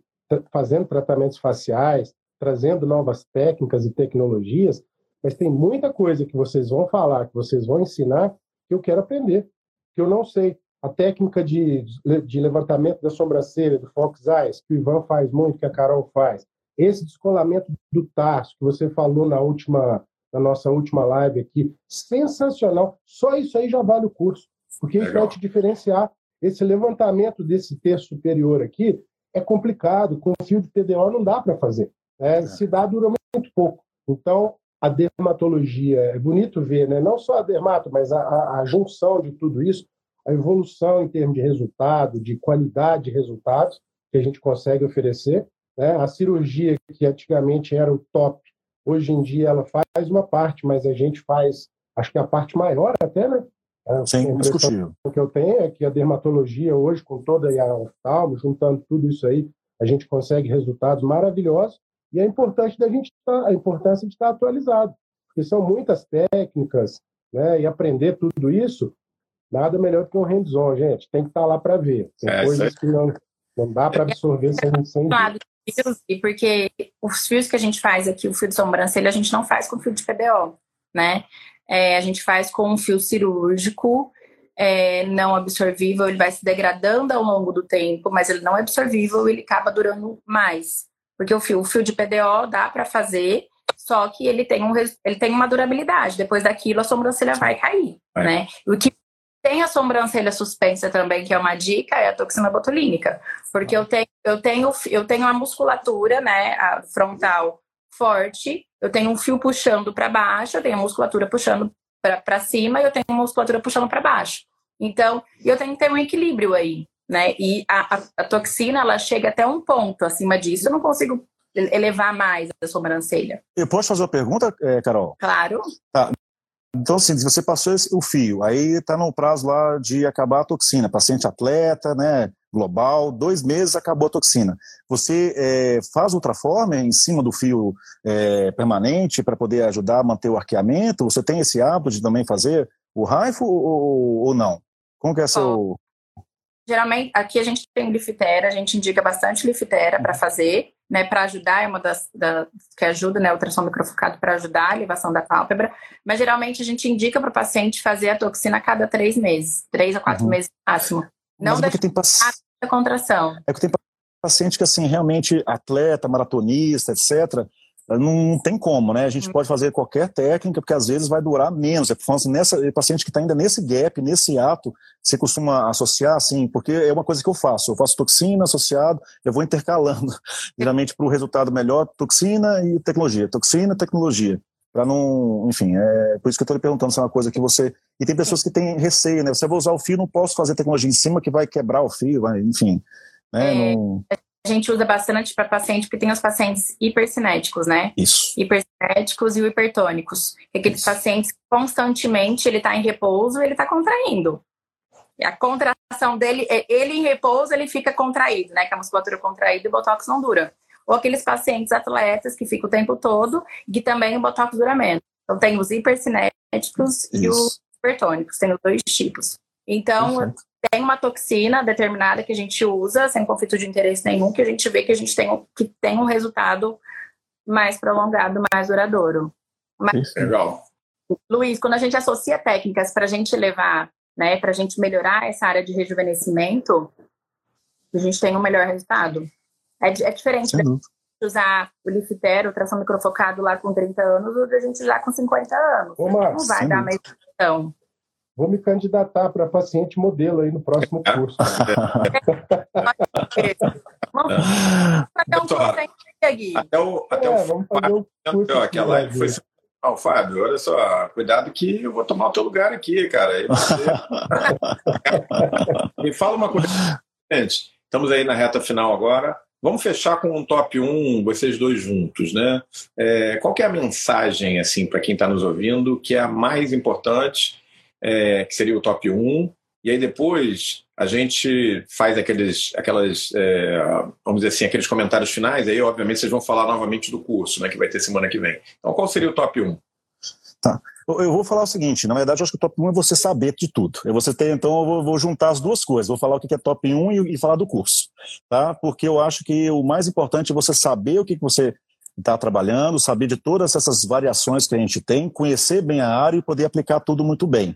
fazendo tratamentos faciais, trazendo novas técnicas e tecnologias, mas tem muita coisa que vocês vão falar, que vocês vão ensinar, que eu quero aprender, que eu não sei. A técnica de, de levantamento da sobrancelha, do Fox Eyes, que o Ivan faz muito, que a Carol faz. Esse descolamento do tarso, que você falou na última na nossa última live aqui, sensacional. Só isso aí já vale o curso, porque isso vai te diferenciar. Esse levantamento desse terço superior aqui é complicado, com fio de TDO não dá para fazer. Né? É. Se dá, dura muito pouco. Então, a dermatologia. É bonito ver, né? não só a dermato, mas a, a, a junção de tudo isso, a evolução em termos de resultado, de qualidade de resultados que a gente consegue oferecer. Né? A cirurgia, que antigamente era o top, hoje em dia ela faz uma parte, mas a gente faz, acho que a parte maior até, né? É, Sim, discutível. O que eu tenho é que a dermatologia hoje, com toda a oftalmo, juntando tudo isso aí, a gente consegue resultados maravilhosos e é importante da gente estar, a importância de estar atualizado, porque são muitas técnicas, né? E aprender tudo isso, nada melhor do que um hands-on, gente. Tem que estar lá para ver. Tem é, coisas que não, não dá para absorver sem, sem ver. Porque os fios que a gente faz aqui, o fio de sobrancelha, a gente não faz com fio de PBO, né? É, a gente faz com um fio cirúrgico, é, não absorvível, ele vai se degradando ao longo do tempo, mas ele não é absorvível, ele acaba durando mais. Porque o fio, o fio de PDO dá para fazer, só que ele tem, um, ele tem uma durabilidade. Depois daquilo, a sobrancelha vai cair, é. né? O que tem a sobrancelha suspensa também, que é uma dica, é a toxina botulínica. Porque eu tenho, eu tenho, eu tenho a musculatura, né, a frontal forte, eu tenho um fio puxando para baixo, eu tenho a musculatura puxando para cima e eu tenho a musculatura puxando para baixo. Então, eu tenho que ter um equilíbrio aí né? E a, a, a, toxina ela chega até um ponto acima disso, eu não consigo elevar mais a sobrancelha. Eu posso fazer uma pergunta, é, Carol? Claro. Tá. Então, assim, se você passou esse, o fio, aí está no prazo lá de acabar a toxina, paciente atleta, né, global, dois meses acabou a toxina. Você é, faz ultraforme em cima do fio é, permanente para poder ajudar a manter o arqueamento? Você tem esse hábito de também fazer o raifo ou, ou não? Como que é seu... Geralmente, aqui a gente tem liftera, a gente indica bastante liftera para fazer, né, para ajudar, é uma das, das que ajuda, né, ultrassom microfocado para ajudar a elevação da pálpebra, mas geralmente a gente indica para o paciente fazer a toxina a cada três meses, três a quatro uhum. meses no máximo. Não mas é tem paci... contração. É que tem paciente que, assim, realmente atleta, maratonista, etc., não tem como, né? A gente hum. pode fazer qualquer técnica, porque às vezes vai durar menos. É assim, nessa, é paciente que está ainda nesse gap, nesse ato, você costuma associar, assim, porque é uma coisa que eu faço. Eu faço toxina associado, eu vou intercalando, geralmente para o resultado melhor, toxina e tecnologia, toxina e tecnologia. Para não, enfim, é por isso que eu estou lhe perguntando se é uma coisa que você. E tem pessoas que têm receio, né? Você vai usar o fio, não posso fazer tecnologia em cima que vai quebrar o fio, vai, enfim. Né? É, não a gente usa bastante para paciente, porque tem os pacientes hipercinéticos, né? Isso. Hipercinéticos e hipertônicos. Aqueles Isso. pacientes constantemente ele está em repouso, ele está contraindo. E a contração dele, é, ele em repouso, ele fica contraído, né? Que a musculatura contraída e o botox não dura. Ou aqueles pacientes atletas que ficam o tempo todo, que também o botox dura menos. Então tem os hipercinéticos Isso. e os hipertônicos, tem os dois tipos. Então, Perfeito tem uma toxina determinada que a gente usa, sem conflito de interesse nenhum, que a gente vê que a gente tem, que tem um resultado mais prolongado, mais duradouro. Mas, Legal. Luiz, quando a gente associa técnicas para a gente levar, né, para a gente melhorar essa área de rejuvenescimento, a gente tem um melhor resultado. É, é diferente de usar o Lifter, o tração microfocado lá com 30 anos, do que a gente usar com 50 anos. Ô, Marcos, não vai dar a mesma função. Vou me candidatar para paciente modelo aí no próximo curso. vamos fazer um aqui. Até o, até é, o vamos fazer um curso aquela, aqui, foi não, Fábio, olha só, cuidado que eu vou tomar o teu lugar aqui, cara. Você... Me fala uma coisa, gente. Estamos aí na reta final agora. Vamos fechar com um top 1, vocês dois juntos, né? É, qual é a mensagem, assim, para quem está nos ouvindo, que é a mais importante é, que seria o top 1, e aí depois a gente faz aqueles, aquelas, é, vamos dizer assim, aqueles comentários finais, aí obviamente vocês vão falar novamente do curso, né, que vai ter semana que vem. Então qual seria o top 1? Tá. Eu vou falar o seguinte, na verdade eu acho que o top 1 é você saber de tudo. Eu você ter, então eu vou, vou, juntar as duas coisas, vou falar o que é top 1 e, e, falar do curso, tá? Porque eu acho que o mais importante é você saber o que, que você está trabalhando, saber de todas essas variações que a gente tem, conhecer bem a área e poder aplicar tudo muito bem.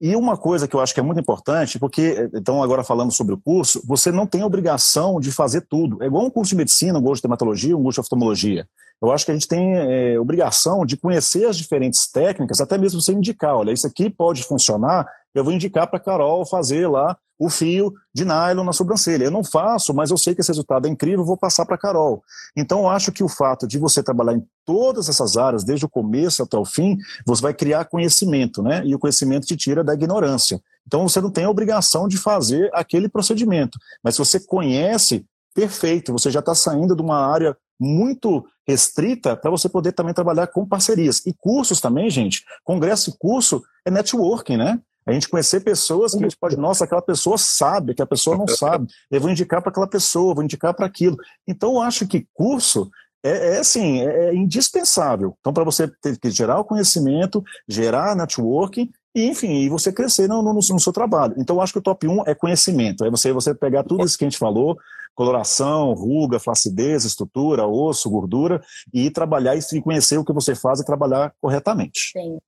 E uma coisa que eu acho que é muito importante, porque, então, agora falando sobre o curso, você não tem obrigação de fazer tudo. É igual um curso de medicina, um curso de dermatologia, um curso de oftalmologia. Eu acho que a gente tem é, obrigação de conhecer as diferentes técnicas, até mesmo você indicar, olha, isso aqui pode funcionar eu vou indicar para Carol fazer lá o fio de nylon na sobrancelha. Eu não faço, mas eu sei que esse resultado é incrível, vou passar para Carol. Então, eu acho que o fato de você trabalhar em todas essas áreas, desde o começo até o fim, você vai criar conhecimento, né? E o conhecimento te tira da ignorância. Então, você não tem a obrigação de fazer aquele procedimento. Mas se você conhece, perfeito, você já está saindo de uma área muito restrita para você poder também trabalhar com parcerias. E cursos também, gente. Congresso e curso é networking, né? A gente conhecer pessoas que a gente pode, nossa, aquela pessoa sabe, que a pessoa não sabe. Eu vou indicar para aquela pessoa, vou indicar para aquilo. Então, eu acho que curso é, é assim, é, é indispensável. Então, para você ter que gerar o conhecimento, gerar networking e, enfim, e você crescer no, no, no, seu trabalho. Então, eu acho que o top 1 é conhecimento. É você, você pegar tudo isso que a gente falou, coloração, ruga, flacidez, estrutura, osso, gordura, e trabalhar e conhecer o que você faz e trabalhar corretamente. Sim.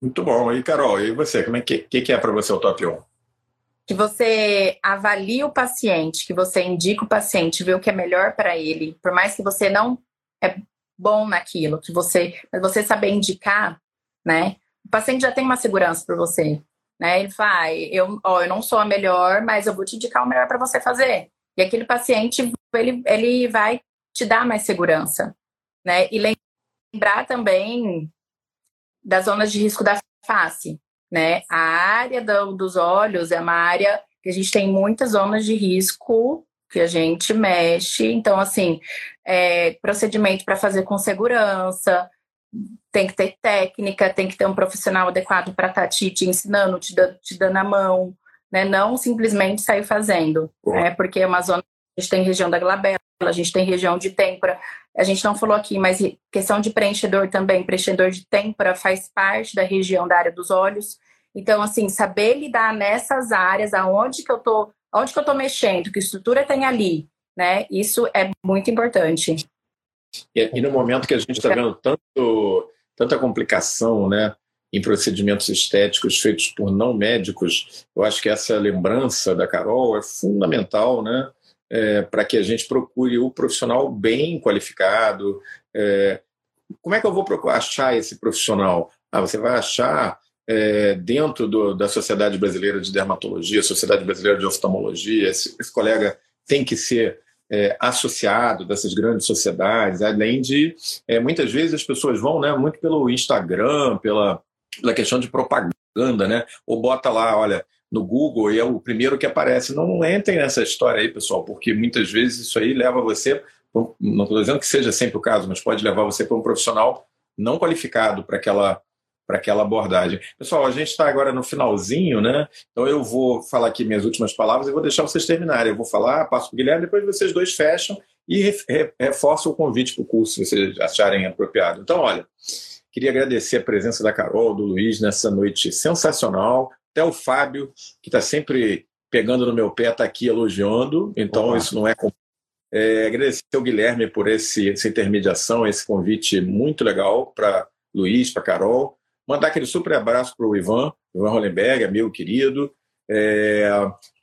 Muito bom. E Carol, e você? Como é que, que, é para você o top 1? Que você avalie o paciente, que você indica o paciente, vê o que é melhor para ele, por mais que você não é bom naquilo, que você, mas você saber indicar, né? O paciente já tem uma segurança por você, né? Ele fala, eu, ó, eu não sou a melhor, mas eu vou te indicar o melhor para você fazer. E aquele paciente, ele, ele vai te dar mais segurança, né? E lembrar também das zonas de risco da face, né? A área do, dos olhos é uma área que a gente tem muitas zonas de risco que a gente mexe. Então, assim, é, procedimento para fazer com segurança, tem que ter técnica, tem que ter um profissional adequado para estar tá te, te, ensinando, te, te dando a mão, né? Não simplesmente sair fazendo, né? Porque é uma zona a gente tem região da glabela, a gente tem região de têmpora. A gente não falou aqui, mas questão de preenchedor também, preenchedor de têmpora faz parte da região da área dos olhos. Então, assim, saber lidar nessas áreas, aonde que eu tô, aonde que eu tô mexendo, que estrutura tem ali, né? Isso é muito importante. E, e no momento que a gente está vendo tanto, tanta complicação, né? em procedimentos estéticos feitos por não médicos, eu acho que essa lembrança da Carol é fundamental, né? É, para que a gente procure o profissional bem qualificado. É, como é que eu vou achar esse profissional? Ah, você vai achar é, dentro do, da Sociedade Brasileira de Dermatologia, Sociedade Brasileira de Oftalmologia, esse, esse colega tem que ser é, associado dessas grandes sociedades, além de é, muitas vezes as pessoas vão né, muito pelo Instagram, pela, pela questão de propaganda, né? Ou bota lá, olha, no Google e é o primeiro que aparece. Não entrem nessa história aí, pessoal, porque muitas vezes isso aí leva você, não estou dizendo que seja sempre o caso, mas pode levar você para um profissional não qualificado para aquela para aquela abordagem. Pessoal, a gente está agora no finalzinho, né? Então eu vou falar aqui minhas últimas palavras e vou deixar vocês terminarem. Eu vou falar, passo para o Guilherme, depois vocês dois fecham e reforçam o convite para o curso, se vocês acharem apropriado. Então, olha, queria agradecer a presença da Carol, do Luiz nessa noite sensacional. Até o Fábio, que está sempre pegando no meu pé, está aqui elogiando, então Opa. isso não é é, agradecer ao Guilherme por esse, essa intermediação, esse convite muito legal para Luiz, para Carol. Mandar aquele super abraço para o Ivan, Ivan Hollenberg, amigo querido. É,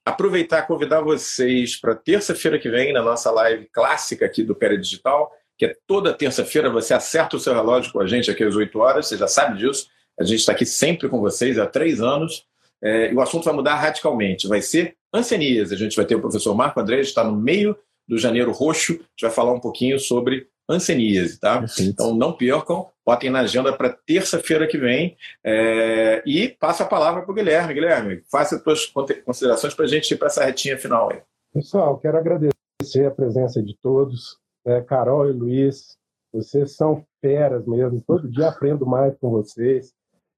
aproveitar e convidar vocês para terça-feira que vem, na nossa live clássica aqui do Pera Digital, que é toda terça-feira, você acerta o seu relógio com a gente aqui às 8 horas, você já sabe disso. A gente está aqui sempre com vocês há três anos. É, e o assunto vai mudar radicalmente. Vai ser ancianias. A gente vai ter o professor Marco André, está no meio do Janeiro Roxo. A gente vai falar um pouquinho sobre ancianíase, tá? Perfeito. Então não percam, botem na agenda para terça-feira que vem. É, e passa a palavra para o Guilherme. Guilherme, faça as suas considerações para a gente ir para essa retinha final aí. Pessoal, quero agradecer a presença de todos. Né? Carol e Luiz, vocês são feras mesmo. Todo dia aprendo mais com vocês.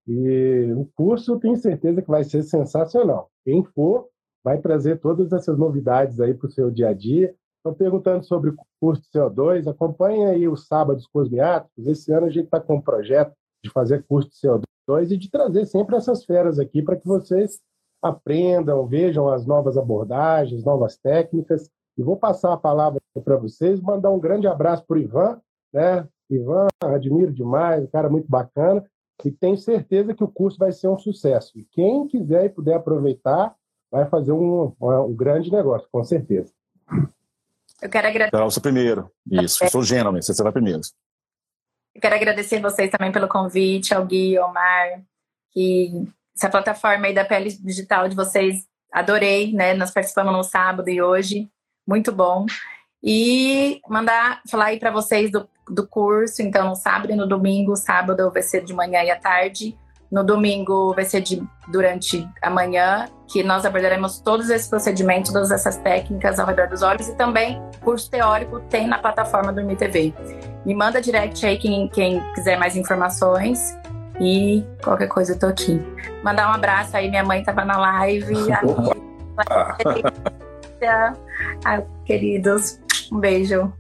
E o curso tenho certeza que vai ser sensacional. Quem for, vai trazer todas essas novidades aí para o seu dia a dia. Estão perguntando sobre o curso de CO2, acompanhe aí os sábados cosmiáticos. Esse ano a gente está com um projeto de fazer curso de CO2 e de trazer sempre essas feras aqui para que vocês aprendam, vejam as novas abordagens, novas técnicas. E vou passar a palavra para vocês, mandar um grande abraço para o Ivan, né? Ivan, admiro demais, um cara muito bacana e tenho certeza que o curso vai ser um sucesso. E quem quiser e puder aproveitar, vai fazer um, um grande negócio, com certeza. Eu quero agradecer. Então, você primeiro. Isso, eu sou Gênome, você vai primeiro. Eu quero agradecer vocês também pelo convite, ao Gui, ao Omar, que essa plataforma aí da pele digital de vocês, adorei, né? Nós participamos no sábado e hoje, muito bom. E mandar falar aí para vocês do, do curso, então no sábado e no domingo, sábado vai ser de manhã e à tarde, no domingo vai ser de, durante a manhã, que nós abordaremos todos esses procedimentos, todas essas técnicas ao redor dos olhos e também curso teórico tem na plataforma do MITV. Me manda direct aí quem, quem quiser mais informações e qualquer coisa eu tô aqui. Mandar um abraço aí, minha mãe tava na live. Ai, queridos, um beijo.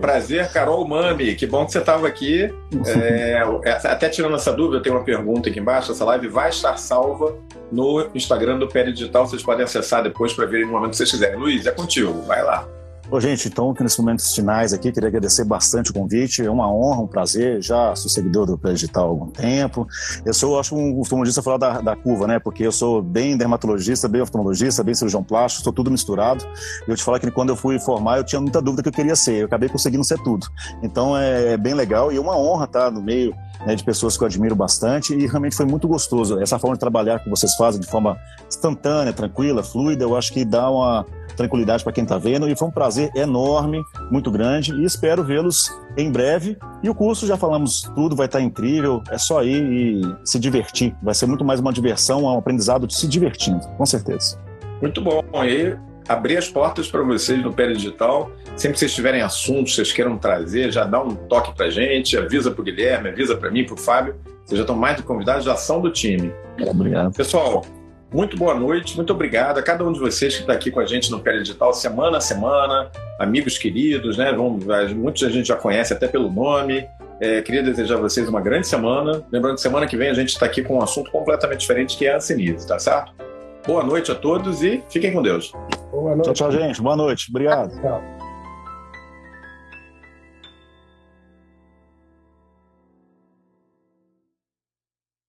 Prazer, Carol Mami, que bom que você estava aqui. É, é, até tirando essa dúvida, tenho uma pergunta aqui embaixo. Essa live vai estar salva no Instagram do Pé Digital. Vocês podem acessar depois para verem no momento que vocês quiserem. Luiz, é contigo, vai lá. Bom, gente, então, que nesses momentos finais aqui, queria agradecer bastante o convite. É uma honra, um prazer. Já sou seguidor do Predigital há algum tempo. Eu sou, acho, um oftalmologista falar da, da curva, né? Porque eu sou bem dermatologista, bem oftalmologista, bem cirurgião plástico, sou tudo misturado. Eu te falar que quando eu fui formar, eu tinha muita dúvida que eu queria ser. Eu acabei conseguindo ser tudo. Então, é, é bem legal e é uma honra estar no meio né, de pessoas que eu admiro bastante e realmente foi muito gostoso. Essa forma de trabalhar que vocês fazem de forma instantânea, tranquila, fluida, eu acho que dá uma tranquilidade para quem está vendo. E foi um prazer enorme, muito grande. E espero vê-los em breve. E o curso, já falamos tudo, vai estar tá incrível. É só ir e se divertir. Vai ser muito mais uma diversão, um aprendizado de se divertindo, com certeza. Muito bom. E abrir as portas para vocês no Pé Digital. Sempre que vocês tiverem assuntos, vocês queiram trazer, já dá um toque para gente, avisa para o Guilherme, avisa para mim, para o Fábio. Vocês já estão mais do convidados, já são do time. Obrigado. Pessoal, muito boa noite, muito obrigado a cada um de vocês que está aqui com a gente no Pele Digital, semana a semana, amigos queridos, né? Vamos, muitos a gente já conhece até pelo nome. É, queria desejar a vocês uma grande semana. Lembrando que semana que vem a gente está aqui com um assunto completamente diferente, que é a Sinise, tá certo? Boa noite a todos e fiquem com Deus. Boa noite. Tchau, tchau, gente. Boa noite. Obrigado. Tchau.